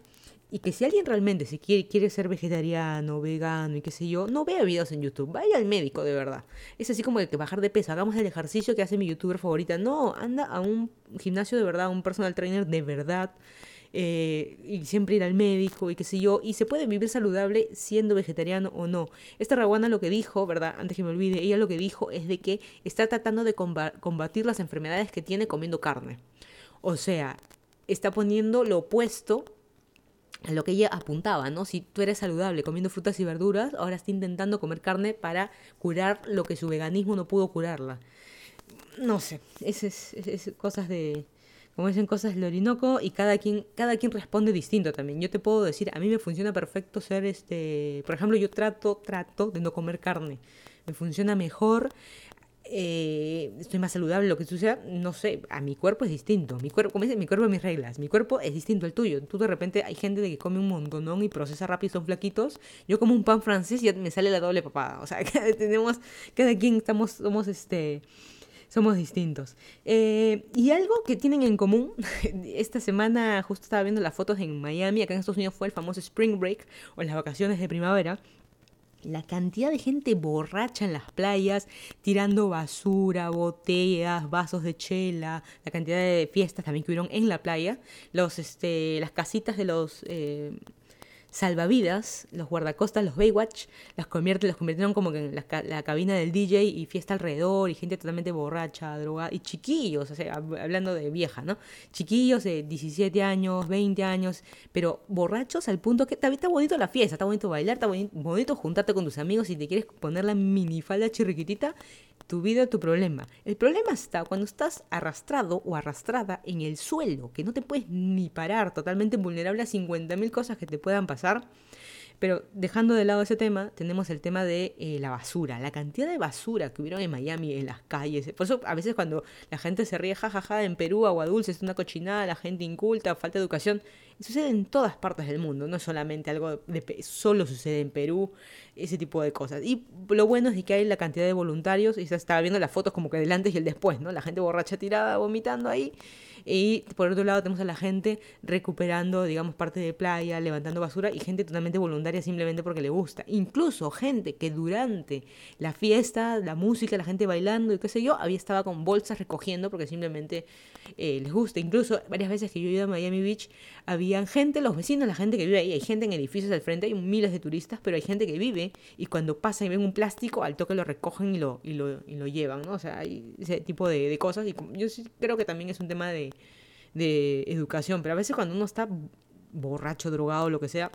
y que si alguien realmente se quiere, quiere ser vegetariano, vegano y qué sé yo, no vea videos en YouTube, vaya al médico de verdad. Es así como de que bajar de peso, hagamos el ejercicio que hace mi youtuber favorita. No, anda a un gimnasio de verdad, un personal trainer de verdad. Eh, y siempre ir al médico y qué sé yo, y se puede vivir saludable siendo vegetariano o no. Esta Raguana lo que dijo, ¿verdad? Antes que me olvide, ella lo que dijo es de que está tratando de combatir las enfermedades que tiene comiendo carne. O sea, está poniendo lo opuesto a lo que ella apuntaba, ¿no? Si tú eres saludable comiendo frutas y verduras, ahora está intentando comer carne para curar lo que su veganismo no pudo curarla. No sé, es, es, cosas de, como dicen, cosas del Orinoco y cada quien, cada quien responde distinto también. Yo te puedo decir, a mí me funciona perfecto ser este, por ejemplo, yo trato, trato de no comer carne. Me funciona mejor eh, estoy más saludable, lo que suceda, no sé, a mi cuerpo es distinto. Mi cuerpo, como dice, mi cuerpo es mis reglas. Mi cuerpo es distinto al tuyo. Tú de repente hay gente de que come un montonón y procesa rápido y son flaquitos. Yo como un pan francés y me sale la doble papada. O sea, tenemos, cada quien estamos, somos este somos distintos. Eh, y algo que tienen en común, esta semana justo estaba viendo las fotos en Miami, acá en Estados Unidos fue el famoso Spring Break o las vacaciones de primavera la cantidad de gente borracha en las playas, tirando basura, botellas, vasos de chela, la cantidad de fiestas también que hubieron en la playa, los, este, las casitas de los eh, salvavidas, los guardacostas, los Baywatch, las convierte, los convirtieron como que en la, cabina del DJ y fiesta alrededor y gente totalmente borracha, drogada y chiquillos, o sea, hablando de vieja, ¿no? Chiquillos de 17 años, 20 años, pero borrachos al punto que está, está bonito la fiesta, está bonito bailar, está bonito, juntarte con tus amigos y te quieres poner la minifalda chirriquitita tu vida, tu problema. El problema está cuando estás arrastrado o arrastrada en el suelo, que no te puedes ni parar, totalmente vulnerable a 50.000 cosas que te puedan pasar. Pero dejando de lado ese tema, tenemos el tema de eh, la basura, la cantidad de basura que hubieron en Miami, en las calles. Por eso a veces cuando la gente se ríe, jajaja, en Perú agua dulce es una cochinada, la gente inculta, falta de educación. Sucede en todas partes del mundo, no solamente algo de solo sucede en Perú, ese tipo de cosas. Y lo bueno es que hay la cantidad de voluntarios, y se estaba viendo las fotos como que del antes y el después, ¿no? La gente borracha tirada, vomitando ahí Y por otro lado tenemos a la gente recuperando, digamos, parte de playa, levantando basura y gente totalmente voluntaria simplemente porque le gusta. Incluso gente que durante la fiesta, la música, la gente bailando y qué sé yo, había estaba con bolsas recogiendo porque simplemente eh, les gusta. Incluso varias veces que yo iba a Miami Beach, habían gente, los vecinos, la gente que vive ahí, hay gente en edificios al frente, hay miles de turistas, pero hay gente que vive y cuando pasa y ven un plástico, al toque lo recogen y lo, y lo, y lo llevan, ¿no? O sea, hay ese tipo de, de cosas y yo creo que también es un tema de, de educación, pero a veces cuando uno está borracho, drogado, lo que sea,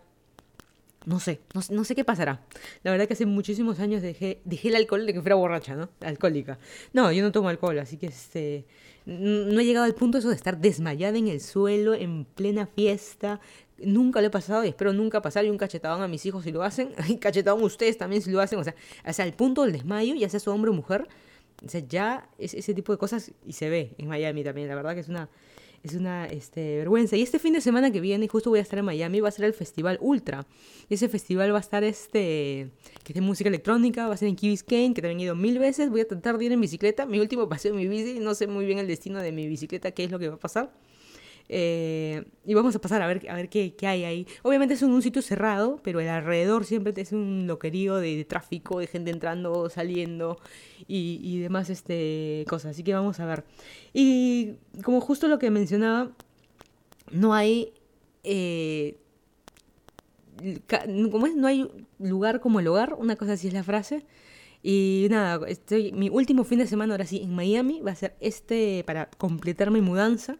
no sé, no, sé qué pasará. La verdad que hace muchísimos años dejé, dejé el alcohol de que fuera borracha, ¿no? Alcohólica. No, yo no tomo alcohol, así que este, no he llegado al punto eso de estar desmayada en el suelo, en plena fiesta. Nunca lo he pasado y espero nunca pasar y un cachetadón a mis hijos si lo hacen. Y cachetadón a ustedes también si lo hacen. O sea, hasta el punto del desmayo, ya sea su hombre o mujer. O sea, ya es ese tipo de cosas y se ve en Miami también. La verdad que es una es una este, vergüenza. Y este fin de semana que viene, justo voy a estar en Miami, va a ser el Festival Ultra. Y ese festival va a estar, este, que es de música electrónica, va a ser en Key Biscayne, que también he ido mil veces. Voy a tratar de ir en bicicleta. Mi último paseo en mi bici, no sé muy bien el destino de mi bicicleta, qué es lo que va a pasar. Eh, y vamos a pasar a ver, a ver qué, qué, hay ahí. Obviamente es un, sitio cerrado, pero el alrededor siempre es un loquerío de, tráfico, de gente entrando, saliendo y, y, demás este, cosas. Así que vamos a ver. Y como justo lo que mencionaba, no hay... Eh, ¿cómo es? No hay lugar como el hogar, una cosa así es la frase. Y nada, estoy, mi último fin de semana ahora sí en Miami va a ser este para completar mi mudanza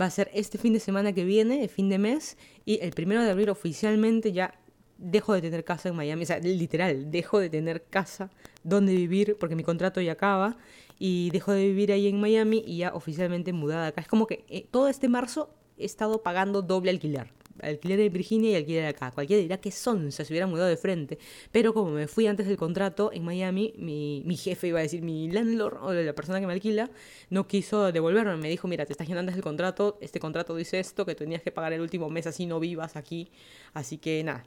va a ser este fin de semana que viene, el fin de mes, y el primero de abril oficialmente ya dejo de tener casa en Miami, o sea, literal, dejo de tener casa donde vivir porque mi contrato ya acaba y dejo de vivir ahí en Miami y ya oficialmente mudada acá. Es como que eh, todo este marzo he estado pagando doble alquiler alquiler de Virginia y alquiler acá. Cualquiera dirá que son, se hubiera mudado de frente. Pero como me fui antes del contrato en Miami, mi, mi jefe iba a decir, mi landlord o la persona que me alquila, no quiso devolverme. Me dijo, mira, te estás yendo antes del contrato, este contrato dice esto, que tenías que pagar el último mes así no vivas aquí. Así que nada,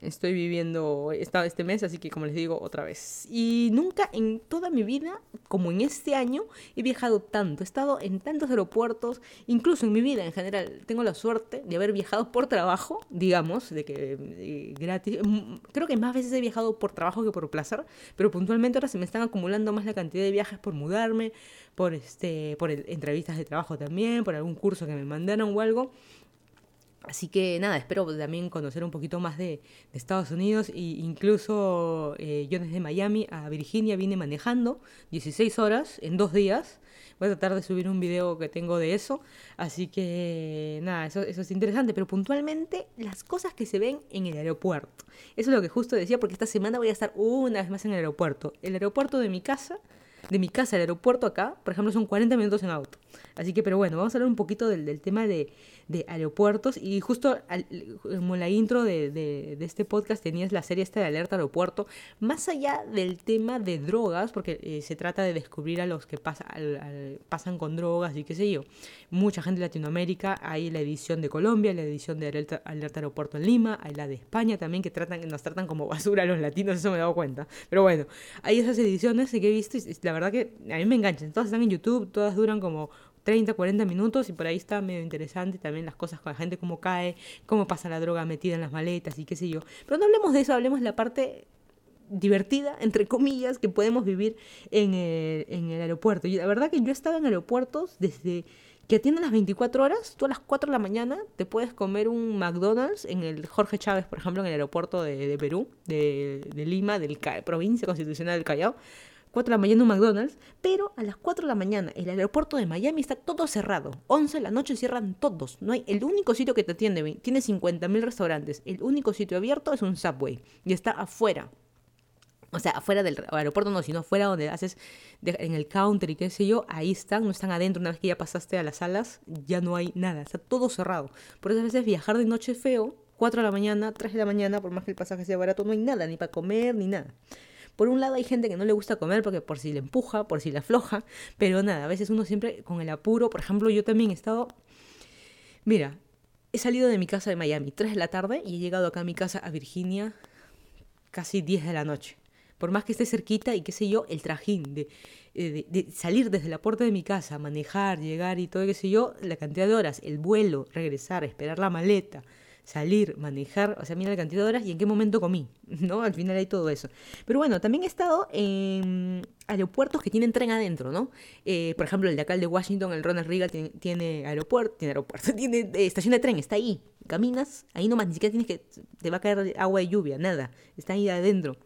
Estoy viviendo estado este mes, así que como les digo otra vez. Y nunca en toda mi vida, como en este año, he viajado tanto. He estado en tantos aeropuertos, incluso en mi vida en general. Tengo la suerte de haber viajado por trabajo, digamos, de que eh, gratis. Mm, creo que más veces he viajado por trabajo que por placer, pero puntualmente ahora se me están acumulando más la cantidad de viajes por mudarme, por este, por entrevistas de trabajo también, por algún curso que me mandaron o algo. Así que nada, espero también conocer un poquito más de, Estados Unidos e incluso eh, yo desde Miami a Virginia vine manejando 16 horas en dos días. Voy a tratar de subir un video que tengo de eso. Así que nada, eso, es interesante. Pero puntualmente las cosas que se ven en el aeropuerto. Eso es lo que justo decía porque esta semana voy a estar una vez más en el aeropuerto. El aeropuerto de mi casa de mi casa al aeropuerto acá, por ejemplo, son 40 minutos en auto. Así que, pero bueno, vamos a hablar un poquito del, del tema de, de, aeropuertos. Y justo como la intro de, de, este podcast tenías la serie esta de Alerta Aeropuerto. Más allá del tema de drogas, porque eh, se trata de descubrir a los que pasa, al, pasan con drogas y qué sé yo. Mucha gente de Latinoamérica, hay la edición de Colombia, la edición de Alerta, Alerta Aeropuerto en Lima, hay la de España también, que tratan, nos tratan como basura a los latinos, eso me he dado cuenta. Pero bueno, hay esas ediciones que he visto y la verdad que a mí me enganchan. Todas están en YouTube, todas duran como 30, 40 minutos y por ahí está medio interesante también las cosas con la gente, cómo cae, cómo pasa la droga metida en las maletas y qué sé yo. Pero no hablemos de eso, hablemos de la parte divertida, entre comillas, que podemos vivir en el, en el aeropuerto. Y la verdad que yo he estado en aeropuertos desde que atienden las 24 horas, tú a las 4 de la mañana te puedes comer un McDonald's en el Jorge Chávez, por ejemplo, en el aeropuerto de, de Perú, de, de Lima, del provincia constitucional del Callao 4 de la mañana un McDonald's, pero a las 4 de la mañana el aeropuerto de Miami está todo cerrado. 11 de la noche cierran todos. No hay el único sitio que te atiende, tiene 50.000 restaurantes. El único sitio abierto es un Subway y está afuera. O sea, afuera del aeropuerto no, sino afuera donde haces en el counter y qué sé yo, ahí están, no están adentro. Una vez que ya pasaste a las salas, ya no hay nada, está todo cerrado. Por eso a veces viajar de noche feo, 4 de la mañana, 3 de la mañana, por más que el pasaje sea barato, no hay nada, ni para comer, ni nada. Por un lado hay gente que no le gusta comer porque por si le empuja, por si le afloja, pero nada, a veces uno siempre con el apuro, por ejemplo, yo también he estado, mira, he salido de mi casa de Miami 3 de la tarde y he llegado acá a mi casa a Virginia casi 10 de la noche. por más que esté cerquita y qué sé yo, el trajín de, eh, de, salir desde la puerta de mi casa, manejar, llegar y todo, qué sé yo, la cantidad de horas, el vuelo, regresar, esperar la maleta, salir, manejar, o sea, mira la cantidad de horas y en qué momento comí, ¿no? Al final hay todo eso. Pero bueno, también he estado en aeropuertos que tienen tren adentro, ¿no? Eh, por ejemplo, el de acá, de Washington, el Ronald Reagan, tiene, aeropuerto, tiene aeropuerto, tiene eh, estación de tren, está ahí. Caminas, ahí nomás, ni siquiera tienes que, te va a caer agua de lluvia, nada, está ahí adentro.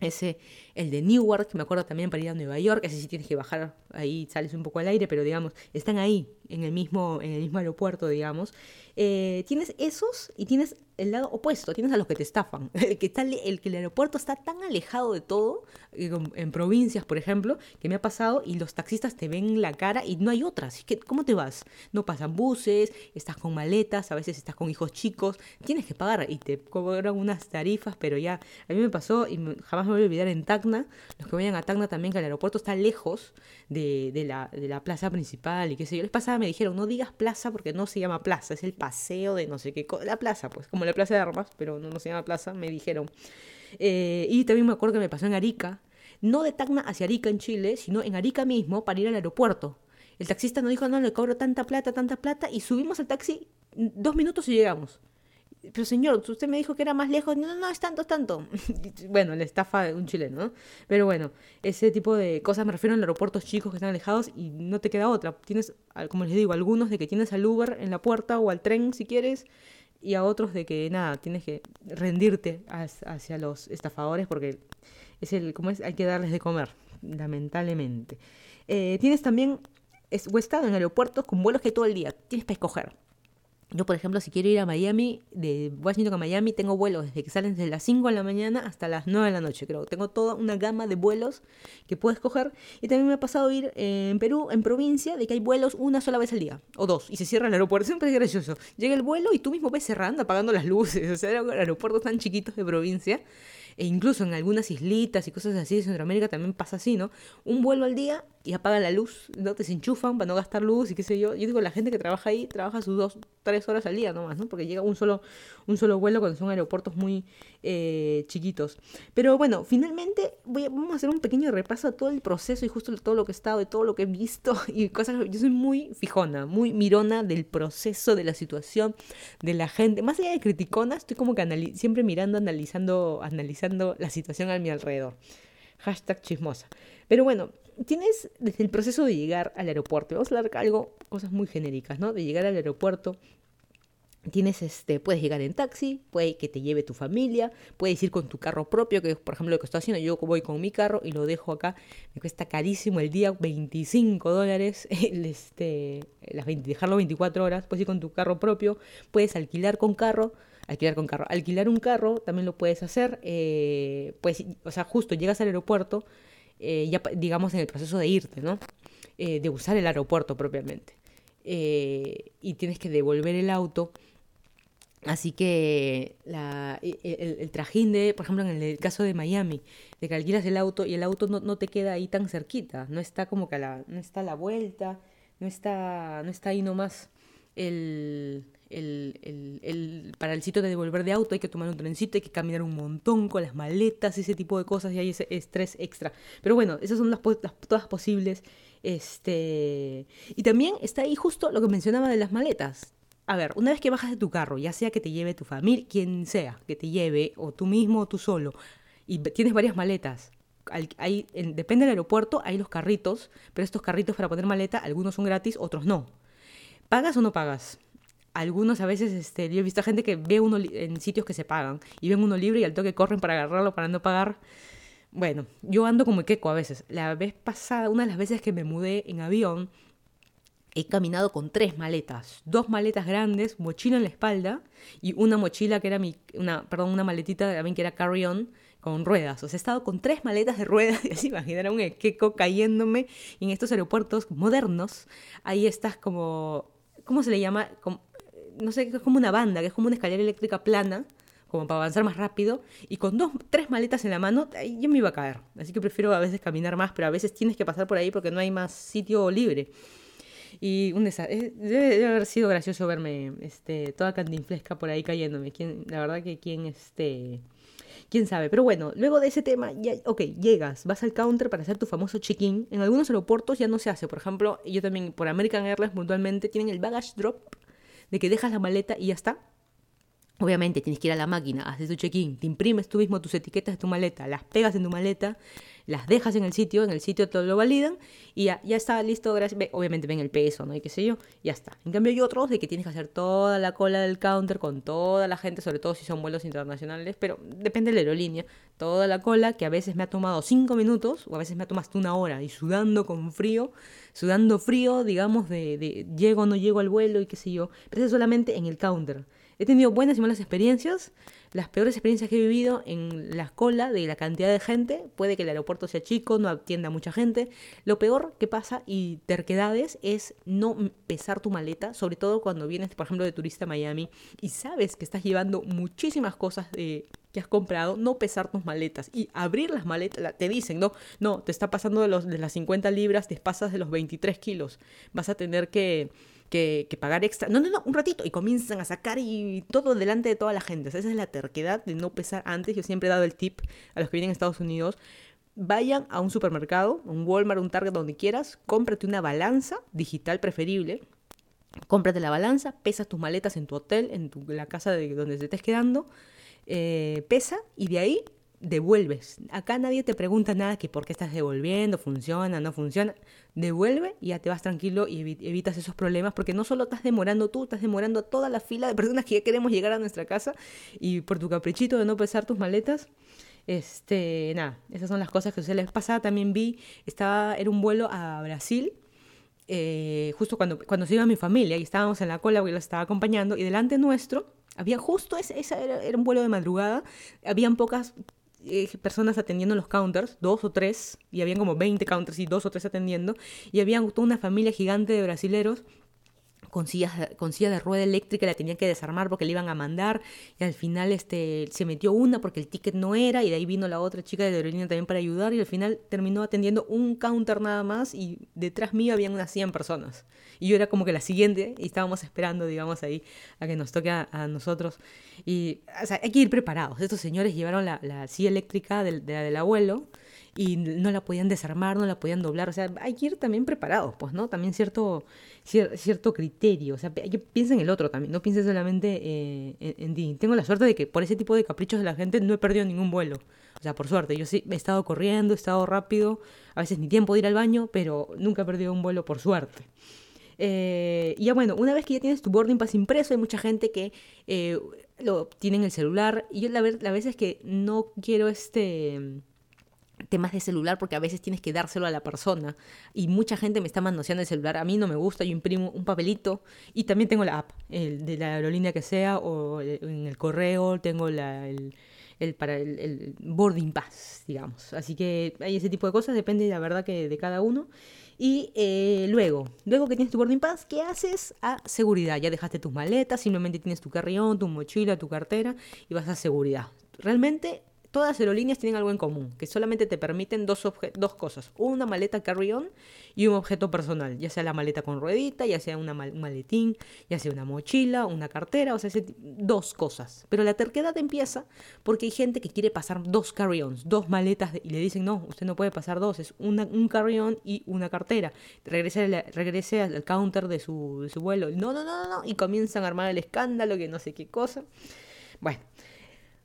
Ese, el de Newark, que me acuerdo también para ir a Nueva York, ese sí tienes que bajar, ahí sales un poco al aire, pero digamos, están ahí, en el mismo, en el mismo aeropuerto, digamos. Eh, tienes esos y tienes el lado opuesto, tienes a los que te estafan. El que, está, el que el aeropuerto está tan alejado de todo, eh, en provincias, por ejemplo, que me ha pasado y los taxistas te ven la cara y no hay otras. ¿Cómo te vas? No pasan buses, estás con maletas, a veces estás con hijos chicos, tienes que pagar y te cobran unas tarifas, pero ya, a mí me pasó y jamás me voy a olvidar en Los que vayan a Tacna también, que el aeropuerto está lejos de, de, la, de la plaza principal y qué sé yo. Les pasaba, me dijeron, no digas plaza porque no se llama plaza, es el paseo de no sé qué, la plaza, pues, como la plaza de armas, pero no, se llama plaza, me dijeron. Eh, y también me acuerdo que me pasó en Arica, no de Tacna hacia Arica en Chile, sino en Arica mismo para ir al aeropuerto. El taxista nos dijo, no, le cobro tanta plata, tanta plata, y subimos al taxi dos minutos y llegamos pero señor, usted me dijo que era más lejos. No, no, es tanto, es tanto. bueno, la estafa de un chileno, ¿no? Pero bueno, ese tipo de cosas me refiero a aeropuertos chicos que están alejados y no te queda otra. Tienes, como les digo, algunos de que tienes al Uber en la puerta o al tren si quieres y a otros de que nada, tienes que rendirte hacia los estafadores porque es el, como es, hay que darles de comer, lamentablemente. Eh, tienes también, es, o estado en aeropuertos con vuelos que todo el día tienes para escoger yo, por ejemplo, si quiero ir a Miami, de Washington a Miami, tengo vuelos desde que salen desde las 5 de la mañana hasta las 9 de la noche, creo. Tengo toda una gama de vuelos que puedo escoger. Y también me ha pasado ir en Perú, en provincia, de que hay vuelos una sola vez al día, o dos, y se cierra el aeropuerto. Siempre es gracioso. Llega el vuelo y tú mismo ves cerrando, apagando las luces. O sea, aeropuertos tan chiquitos de provincia e incluso en algunas islitas y cosas así de Centroamérica también pasa así, ¿no? Un vuelo al día y apagan la luz, no te desenchufan para no gastar luz y qué sé yo. Yo digo, la gente que trabaja ahí trabaja sus dos, tres horas al día nomás, ¿no? Porque llega un solo, un solo vuelo cuando son aeropuertos muy eh, chiquitos. Pero bueno, finalmente voy a, vamos a hacer un pequeño repaso de todo el proceso y justo todo lo que he estado, de todo lo que he visto y cosas. Yo soy muy fijona, muy mirona del proceso, de la situación, de la gente. Más allá de criticona, estoy como que siempre mirando, analizando, analizando la situación a mi alrededor. Hashtag chismosa. Pero bueno, tienes desde el proceso de llegar al aeropuerto, vamos a hablar algo, cosas muy genéricas, ¿no? De llegar al aeropuerto, tienes este, puedes llegar en taxi, puede que te lleve tu familia, puedes ir con tu carro propio, que por ejemplo lo que estoy haciendo, yo voy con mi carro y lo dejo acá, me cuesta carísimo el día, 25 dólares, este, las dejarlo 24 horas, puedes ir con tu carro propio, puedes alquilar con carro, alquilar con carro, alquilar un carro también lo puedes hacer, pues, o sea, justo llegas al aeropuerto, eh, ya digamos en el proceso de irte, ¿no? Eh, de usar el aeropuerto propiamente. Eh, y tienes que devolver el auto. Así que la, el, trajín de, por ejemplo, en el caso de Miami, de que alquilas el auto y el auto no, no te queda ahí tan cerquita, no está como que a la, no está a la vuelta, no está, no está ahí nomás el, el, el, para el sitio de devolver de auto hay que tomar un trencito, hay que caminar un montón con las maletas, ese tipo de cosas y hay ese estrés extra. Pero bueno, esas son las, todas posibles. Este... Y también está ahí justo lo que mencionaba de las maletas. A ver, una vez que bajas de tu carro, ya sea que te lleve tu familia, quien sea, que te lleve, o tú mismo o tú solo, y tienes varias maletas, hay, depende del aeropuerto, hay los carritos, pero estos carritos para poner maleta, algunos son gratis, otros no. ¿Pagas o no pagas? Algunos a veces, este, yo he visto gente que ve uno en sitios que se pagan y ven uno libre y al toque corren para agarrarlo para no pagar. Bueno, yo ando como queco a veces. La vez pasada, una de las veces que me mudé en avión, he caminado con tres maletas, dos maletas grandes, mochila en la espalda y una mochila que era mi, una, perdón, una maletita también que era carry-on con ruedas. O sea, he estado con tres maletas de ruedas y así imaginar un queco cayéndome en estos aeropuertos modernos. Ahí estás como, ¿cómo se le llama? No sé, es como una banda, que es como una escalera eléctrica plana, como para avanzar más rápido, y con dos, tres maletas en la mano, yo me iba a caer. Así que prefiero a veces caminar más, pero a veces tienes que pasar por ahí porque no hay más sitio libre. Y un desastre. Debe, haber sido gracioso verme este, toda cantinflesca por ahí cayéndome. ¿Quién, la verdad que quién este quién sabe. Pero bueno, luego de ese tema, ya, ok, llegas, vas al counter para hacer tu famoso check-in. En algunos aeropuertos ya no se hace. Por ejemplo, yo también por American Airlines puntualmente tienen el baggage drop de que dejas la maleta y ya está. Obviamente tienes que ir a la máquina, haces tu check-in, te imprimes tú mismo tus etiquetas de tu maleta, las pegas en tu maleta, las dejas en el sitio, en el sitio te lo validan y ya, ya está listo, gracias. Obviamente ven el peso, ¿no? Y qué sé yo, ya está. En cambio hay otros de que tienes que hacer toda la cola del counter con toda la gente, sobre todo si son vuelos internacionales, pero depende de la aerolínea, toda la cola que a veces me ha tomado cinco minutos o a veces me ha tomado hasta una hora y sudando con frío, sudando frío, digamos, de, de llego o no llego al vuelo y qué sé yo, pero eso solamente en el counter. He tenido buenas y malas experiencias. Las peores experiencias que he vivido en la cola de la cantidad de gente. Puede que el aeropuerto sea chico, no atienda a mucha gente. Lo peor que pasa y terquedades es no pesar tu maleta, sobre todo cuando vienes, por ejemplo, de turista a Miami y sabes que estás llevando muchísimas cosas de que has comprado, no pesar tus maletas y abrir las maletas, te dicen, no, no, te está pasando de, las 50 libras, te pasas de los 23 kilos, vas a tener que, que, pagar extra. No, no, no, un ratito. Y comienzan a sacar y todo delante de toda la gente. esa es la terquedad de no pesar antes. Yo siempre he dado el tip a los que vienen a Estados Unidos. Vayan a un supermercado, un Walmart, un Target, donde quieras, cómprate una balanza digital preferible. Cómprate la balanza, pesas tus maletas en tu hotel, en tu, la casa de donde te estés quedando, eh, pesa y de ahí devuelves. Acá nadie te pregunta nada que por qué estás devolviendo, funciona, no funciona. Devuelve y ya te vas tranquilo y evitas esos problemas porque no solo estás demorando tú, estás demorando toda la fila de personas que ya queremos llegar a nuestra casa y por tu caprichito de no pesar tus maletas. Este, nada, esas son las cosas que se les pasaba. También vi, estaba, era un vuelo a Brasil, eh, justo cuando, cuando se iba mi familia y estábamos en la cola, yo la estaba acompañando y delante nuestro había justo ese, era, era, un vuelo de madrugada, habían pocas eh, personas atendiendo los counters, dos o tres, y habían como 20 counters y dos o tres atendiendo, y había toda una familia gigante de brasileros con, con silla de rueda eléctrica, la tenían que desarmar porque le iban a mandar, y al final este, se metió una porque el ticket no era, y de ahí vino la otra chica de aerolínea también para ayudar, y al final terminó atendiendo un counter nada más, y detrás mío habían unas 100 personas. Y yo era como que la siguiente, y estábamos esperando, digamos, ahí a que nos toque a, nosotros. Y, o hay que ir preparados. Estos señores llevaron la, la silla eléctrica del, del abuelo, y no la podían desarmar, no la podían doblar, o sea, hay que ir también preparados, pues, ¿no? También cierto, cierto criterio, o sea, hay que piensa en el otro también, no pienses solamente eh, en, ti. Tengo la suerte de que por ese tipo de caprichos de la gente no he perdido ningún vuelo, o sea, por suerte, yo sí he estado corriendo, he estado rápido, a veces ni tiempo de ir al baño, pero nunca he perdido un vuelo por suerte. Eh, y ya bueno, una vez que ya tienes tu boarding pass impreso, hay mucha gente que eh, lo tiene en el celular. Y yo la, la vez es que no quiero este temas de celular porque a veces tienes que dárselo a la persona y mucha gente me está manoseando el celular a mí no me gusta yo imprimo un papelito y también tengo la app el, de la aerolínea que sea o en el correo tengo la, el, para el, boarding pass digamos así que hay ese tipo de cosas depende de la verdad que de cada uno y eh, luego, luego que tienes tu boarding pass, ¿qué haces? A seguridad. Ya dejaste tus maletas, simplemente tienes tu carrión, tu mochila, tu cartera y vas a seguridad. Realmente todas las aerolíneas tienen algo en común, que solamente te permiten dos, dos cosas, una maleta carry-on y un objeto personal, ya sea la maleta con ruedita, ya sea una un maletín, ya sea una mochila, una cartera, o sea, dos cosas. Pero la terquedad empieza porque hay gente que quiere pasar dos carry-ons, dos maletas, y le dicen, no, usted no puede pasar dos, es un carry-on y una cartera. Regrese, regrese al counter de su, de su vuelo, no, no, no, no, y comienzan a armar el escándalo, que no sé qué cosa. Bueno,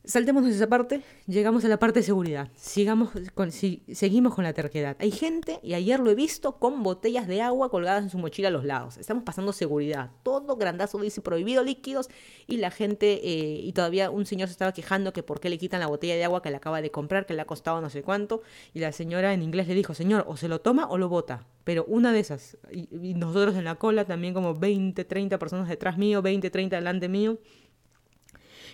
Saltemos esa parte, llegamos a la parte de seguridad. Sigamos con, si, seguimos con la terquedad. Hay gente, y ayer lo he visto, con botellas de agua colgadas en su mochila a los lados. Estamos pasando seguridad. Todo grandazo dice prohibido líquidos y la gente, eh, y todavía un señor se estaba quejando que por qué le quitan la botella de agua que le acaba de comprar, que le ha costado no sé cuánto. Y la señora en inglés le dijo, señor, o se lo toma o lo bota. Pero una de esas. Y, y nosotros en la cola también como 20, 30 personas detrás mío, 20, 30 delante mío